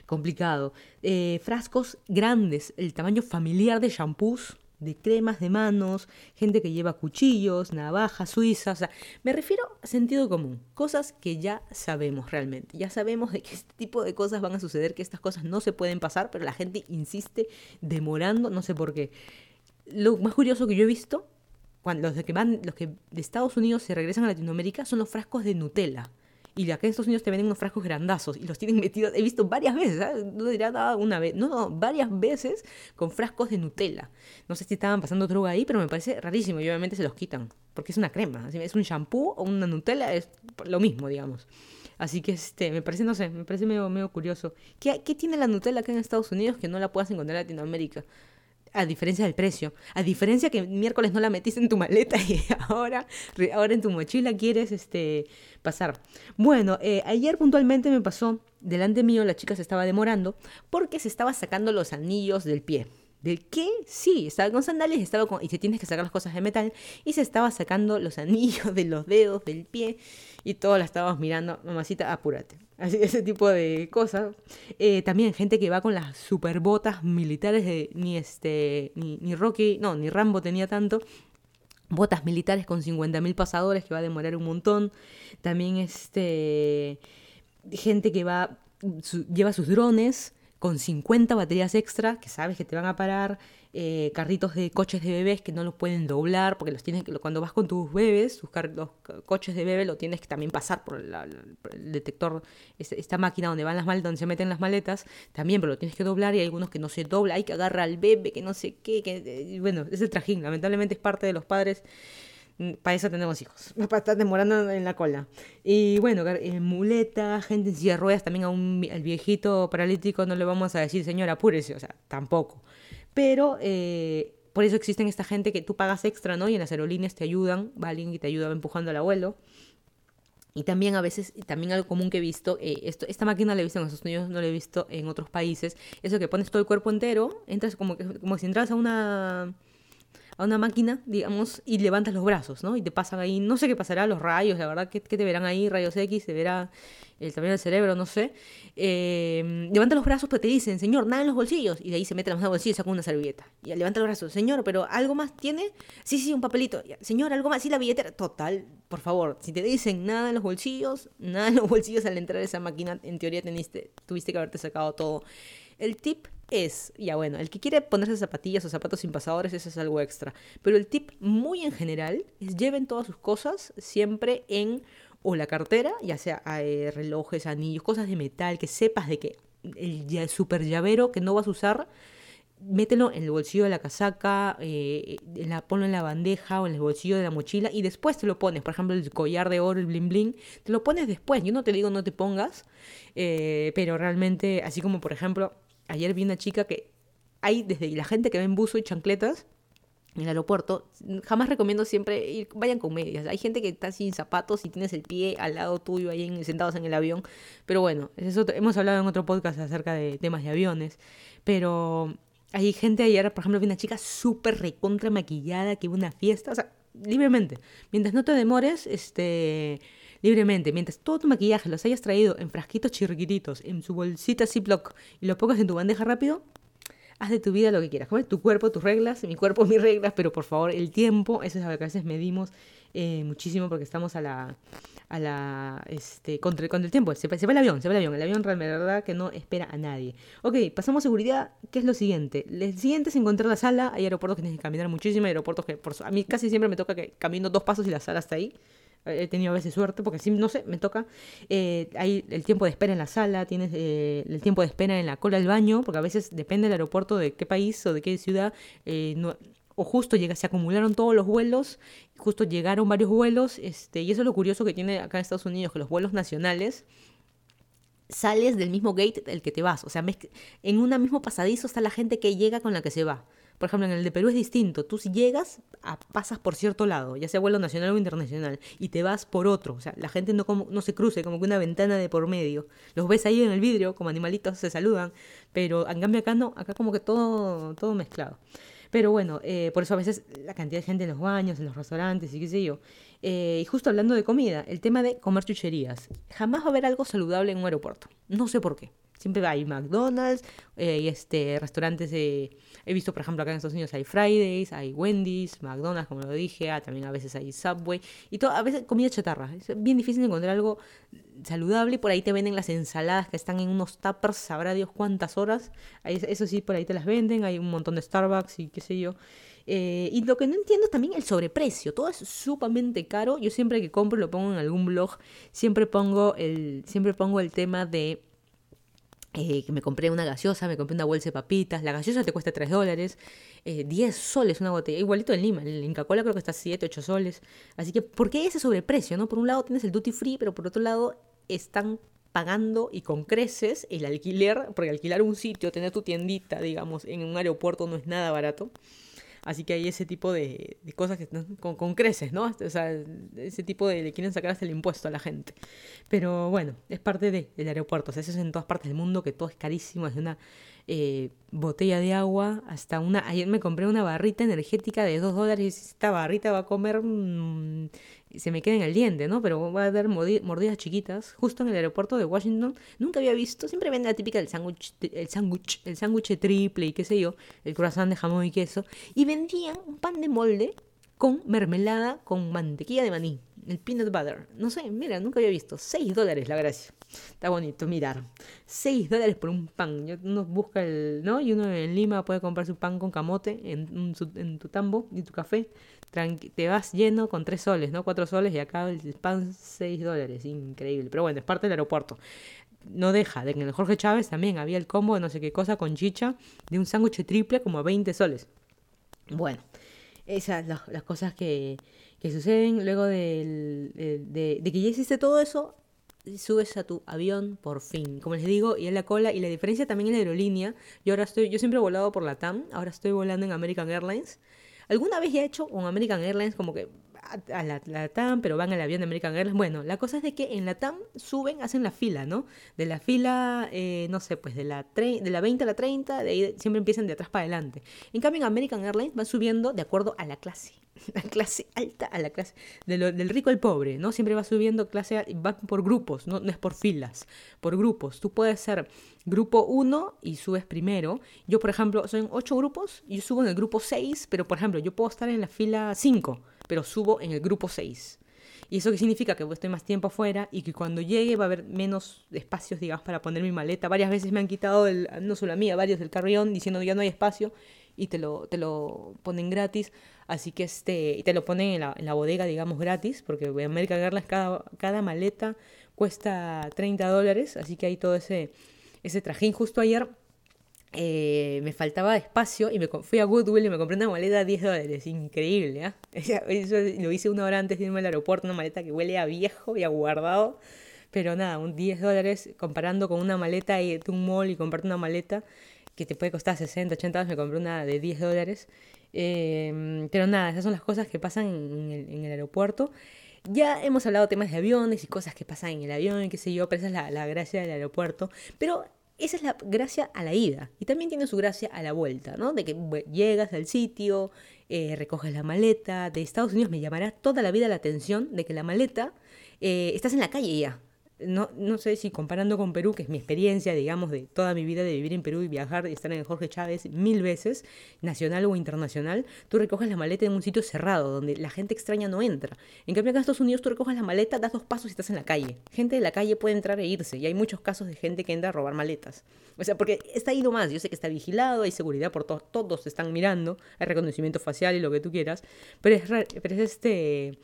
complicado. Eh, frascos grandes, el tamaño familiar de shampoos, de cremas de manos, gente que lleva cuchillos, navajas suizas, o sea, me refiero a sentido común, cosas que ya sabemos realmente, ya sabemos de que este tipo de cosas van a suceder, que estas cosas no se pueden pasar, pero la gente insiste demorando, no sé por qué. Lo más curioso que yo he visto cuando los que van, los que de Estados Unidos se regresan a Latinoamérica son los frascos de Nutella. Y acá en Estados Unidos te venden unos frascos grandazos y los tienen metidos, he visto varias veces, ¿sabes? no dirá nada una vez, no, no, varias veces con frascos de Nutella. No sé si estaban pasando droga ahí, pero me parece rarísimo y obviamente se los quitan, porque es una crema, es un shampoo o una Nutella, es lo mismo, digamos. Así que este, me parece, no sé, me parece medio, medio curioso. ¿Qué, ¿Qué tiene la Nutella acá en Estados Unidos que no la puedas encontrar en Latinoamérica? A diferencia del precio. A diferencia que miércoles no la metiste en tu maleta y ahora, ahora en tu mochila quieres este, pasar. Bueno, eh, ayer puntualmente me pasó, delante mío la chica se estaba demorando porque se estaba sacando los anillos del pie. ¿Del qué? Sí, estaba con sandalias estaba con, y se tienes que sacar las cosas de metal y se estaba sacando los anillos de los dedos del pie y todos la estábamos mirando, mamacita, apúrate. Así ese tipo de cosas. Eh, también gente que va con las super botas militares de ni este ni, ni Rocky, no, ni Rambo tenía tanto. Botas militares con 50.000 pasadores que va a demorar un montón. También este gente que va lleva sus drones con 50 baterías extra que sabes que te van a parar, eh, carritos de coches de bebés que no los pueden doblar, porque los tienes cuando vas con tus bebés, sus los coches de bebé lo tienes que también pasar por, el detector, esta máquina donde van las maletas, donde se meten las maletas, también, pero lo tienes que doblar y hay algunos que no se dobla, hay que agarrar al bebé, que no sé qué, que, eh, bueno, es el trajín, lamentablemente es parte de los padres mm, para eso tenemos hijos, para estar demorando en la cola. Y bueno, en muleta, gente en silla de ruedas, también a un, al viejito paralítico no le vamos a decir, señor, apúrese, o sea, tampoco. Pero eh, por eso existen esta gente que tú pagas extra, ¿no? Y en las aerolíneas te ayudan, va alguien y te ayuda empujando al abuelo. Y también a veces, también algo común que he visto, eh, esto, esta máquina la he visto en Estados Unidos, no la he visto en otros países, eso que pones todo el cuerpo entero, entras como, como si entras a una a una máquina, digamos, y levantas los brazos, ¿no? Y te pasan ahí, no sé qué pasará, los rayos, la verdad, ¿qué, te verán ahí? Rayos X, se verá el tamaño del cerebro, no sé. Eh, levanta los brazos, pero te dicen, señor, nada en los bolsillos. Y de ahí se mete en los bolsillos y saca una servilleta. Y levanta los brazos, señor, pero ¿algo más tiene? Sí, sí, un papelito. Señor, ¿algo más? Sí, la billetera. Total, por favor, si te dicen nada en los bolsillos, nada en los bolsillos al entrar a esa máquina, en teoría teniste, tuviste que haberte sacado todo. El tip es, ya bueno, el que quiere ponerse zapatillas o zapatos sin pasadores, eso es algo extra. Pero el tip muy en general es lleven todas sus cosas siempre en o la cartera, ya sea eh, relojes, anillos, cosas de metal, que sepas de que el super llavero que no vas a usar, mételo en el bolsillo de la casaca, eh, la, ponlo en la bandeja o en el bolsillo de la mochila y después te lo pones. Por ejemplo, el collar de oro, el bling bling, te lo pones después. Yo no te digo no te pongas, eh, pero realmente, así como por ejemplo, ayer vi una chica que hay desde la gente que ve en buzo y chancletas en el aeropuerto, jamás recomiendo siempre ir, vayan con medias. Hay gente que está sin zapatos y tienes el pie al lado tuyo ahí en, sentados en el avión. Pero bueno, eso, hemos hablado en otro podcast acerca de temas de aviones. Pero hay gente ayer, por ejemplo, vi una chica súper recontra maquillada que iba a una fiesta. O sea, libremente. Mientras no te demores, este libremente, mientras todo tu maquillaje los hayas traído en frasquitos chirriquititos, en su bolsita Ziploc y lo pongas en tu bandeja rápido, haz de tu vida lo que quieras. Como tu cuerpo, tus reglas, mi cuerpo, mis reglas, pero por favor, el tiempo, eso es algo que a veces medimos eh, muchísimo porque estamos a la, a la, este, contra, el tiempo. Se, se, va el avión, se va el avión. El avión, de verdad, que no espera a nadie. Ok, pasamos a seguridad. ¿Qué es lo siguiente? Lo siguiente es encontrar la sala. Hay aeropuertos que tienes que caminar muchísimo. Hay aeropuertos que, por, a mí casi siempre me toca que camino dos pasos y la sala está ahí he tenido a veces suerte, porque si no sé, me toca. Eh, hay el tiempo de espera en la sala, tienes eh, el tiempo de espera en la cola del baño, porque a veces depende del aeropuerto de qué país o de qué ciudad. Eh, o justo llega, se acumularon todos los vuelos, justo llegaron varios vuelos, este, y eso es lo curioso que tiene acá en Estados Unidos, que los vuelos nacionales sales del mismo gate del que te vas, o sea, en un mismo pasadizo está la gente que llega con la que se va. Por ejemplo, en el de Perú es distinto. Tú si llegas, pasas por cierto lado, ya sea vuelo nacional o internacional, y te vas por otro. O sea, la gente no, como, no se cruce, como que una ventana de por medio. Los ves ahí en el vidrio, como animalitos se saludan, pero en cambio acá no, acá como que todo, todo mezclado. Pero bueno, eh, por eso a veces la cantidad de gente en los baños, en los restaurantes y qué sé yo. Eh, y justo hablando de comida, el tema de comer chucherías. Jamás va a haber algo saludable en un aeropuerto. No sé por qué. Siempre hay McDonald's, eh, este, restaurantes de... He visto, por ejemplo, acá en Estados Unidos hay Fridays, hay Wendy's, McDonald's, como lo dije, ah, también a veces hay Subway, y todo, a veces comida chatarra. Es bien difícil encontrar algo saludable. Por ahí te venden las ensaladas que están en unos tuppers, sabrá Dios cuántas horas. Eso sí, por ahí te las venden. Hay un montón de Starbucks y qué sé yo. Eh, y lo que no entiendo es también el sobreprecio. Todo es sumamente caro. Yo siempre que compro lo pongo en algún blog. Siempre pongo el, siempre pongo el tema de eh, que me compré una gaseosa, me compré una bolsa de papitas. La gaseosa te cuesta 3 dólares. 10 eh, soles una botella. Igualito en Lima. El Inca Cola creo que está 7, 8 soles. Así que, ¿por qué ese sobreprecio? no Por un lado tienes el duty free, pero por otro lado están pagando y con creces el alquiler, porque alquilar un sitio, tener tu tiendita, digamos, en un aeropuerto no es nada barato. Así que hay ese tipo de, cosas que con, con, creces, ¿no? O sea, ese tipo de le quieren sacar hasta el impuesto a la gente. Pero bueno, es parte de, del aeropuerto. O sea, eso es en todas partes del mundo, que todo es carísimo, es una eh, botella de agua hasta una... Ayer me compré una barrita energética de 2 dólares y esta barrita va a comer... Mm, se me queda en el diente, ¿no? Pero va a dar mordidas chiquitas. Justo en el aeropuerto de Washington, nunca había visto, siempre vende la típica del sándwich, el sándwich, el sándwich triple y qué sé yo, el croissant de jamón y queso. Y vendían un pan de molde con mermelada con mantequilla de maní el peanut butter. No sé, mira, nunca había visto. 6 dólares la gracia. Está bonito, mirar. 6 dólares por un pan. Uno busca el. ¿No? Y uno en Lima puede comprar su pan con camote en, en tu tambo y tu café. Te vas lleno con 3 soles, ¿no? 4 soles y acá el pan 6 dólares. Increíble. Pero bueno, es parte del aeropuerto. No deja de que en el Jorge Chávez también había el combo de no sé qué cosa con chicha de un sándwich triple como a 20 soles. Bueno, esas las, las cosas que, que suceden luego de, de, que ya hiciste todo eso, subes a tu avión por fin. Como les digo, y en la cola, y la diferencia también en la aerolínea. Yo ahora estoy, yo siempre he volado por la TAM, ahora estoy volando en American Airlines. Alguna vez ya he hecho un American Airlines como que a, la, TAM, pero van al avión de American Airlines. Bueno, la cosa es de que en la TAM suben, hacen la fila, ¿no? De la fila, eh, no sé, pues de la, de la 20 a la 30, de ahí siempre empiezan de atrás para adelante. En cambio, en American Airlines van subiendo de acuerdo a la clase. La clase alta a la clase del rico al pobre, ¿no? Siempre va subiendo clase, va por grupos, ¿no? no es por filas, por grupos. Tú puedes ser grupo 1 y subes primero. Yo, por ejemplo, son 8 grupos, yo subo en el grupo 6, pero por ejemplo, yo puedo estar en la fila 5 pero subo en el grupo 6. ¿Y eso qué significa? Que estoy más tiempo afuera y que cuando llegue va a haber menos espacios, digamos, para poner mi maleta. Varias veces me han quitado, no solo a mí, a varios del carrión, diciendo ya no hay espacio y te lo, te lo ponen gratis. Así que este, y te lo ponen en la, en la bodega, digamos, gratis, porque en American Airlines cada, cada maleta cuesta 30 dólares, así que hay todo ese, ese trajín. Justo ayer eh, me faltaba espacio y me fui a Goodwill y me compré una maleta de 10 dólares. Increíble, ¿ah? Eso lo hice una hora antes de irme al aeropuerto, una maleta que huele a viejo y a guardado. Pero nada, un 10 dólares comparando con una maleta y un mall y comprarte una maleta que te puede costar 60, 80 dólares, me compré una de 10 dólares. Em, pero nada, esas son las cosas que pasan en el, aeropuerto. Ya hemos hablado temas de aviones y cosas que pasan en el avión, qué sé yo, pero esa es la, la gracia del aeropuerto. Pero esa es la gracia a la ida. Y también tiene su gracia a la vuelta, ¿no? De que llegas al sitio, eh, recoges la maleta. De Estados Unidos me llamará toda la vida la atención de que la maleta eh, estás en la calle ya no, no sé si comparando con Perú, que es mi experiencia, digamos, de toda mi vida de vivir en Perú y viajar y estar en Jorge Chávez mil veces, nacional o internacional, tú recoges la maleta en un sitio cerrado, donde la gente extraña no entra. En cambio, acá en Estados Unidos tú recoges la maleta, das dos pasos y estás en la calle. Gente de la calle puede entrar e irse, y hay muchos casos de gente que entra a robar maletas. O sea, porque está ido más, yo sé que está vigilado, hay seguridad por todos, todos están mirando, hay reconocimiento facial y lo que tú quieras, pero es, pero es este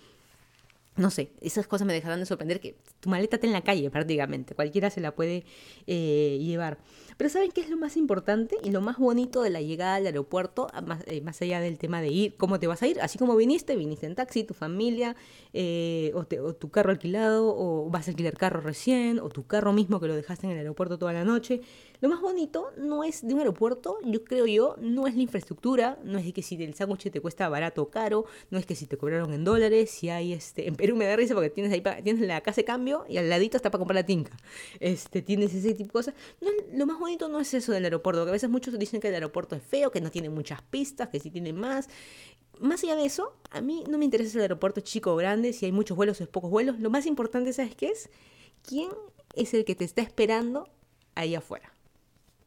no sé, esas cosas me dejarán de sorprender que tu maleta está en la calle prácticamente, cualquiera se la puede eh, llevar. Pero ¿saben qué es lo más importante y lo más bonito de la llegada al aeropuerto, más, eh, más allá del tema de ir, cómo te vas a ir? Así como viniste, viniste en taxi, tu familia, eh, o, o, tu carro alquilado, o vas a alquilar carro recién, o tu carro mismo que lo dejaste en el aeropuerto toda la noche. Lo más bonito no es de un aeropuerto, yo creo yo, no es la infraestructura, no es de que si el sándwich te cuesta barato o caro, no es que si te cobraron en dólares, si hay este, en Perú me da risa porque tienes ahí tienes la casa de cambio y al ladito está para comprar la tinca. Este, tienes ese tipo de cosas. No, lo más bonito no es eso del aeropuerto, que a veces muchos dicen que el aeropuerto es feo, que no tiene muchas pistas, que sí tiene más. Más allá de eso, a mí no me interesa el aeropuerto chico o grande, si hay muchos vuelos o pocos vuelos. Lo más importante, ¿sabes qué es? ¿Quién es el que te está esperando ahí afuera.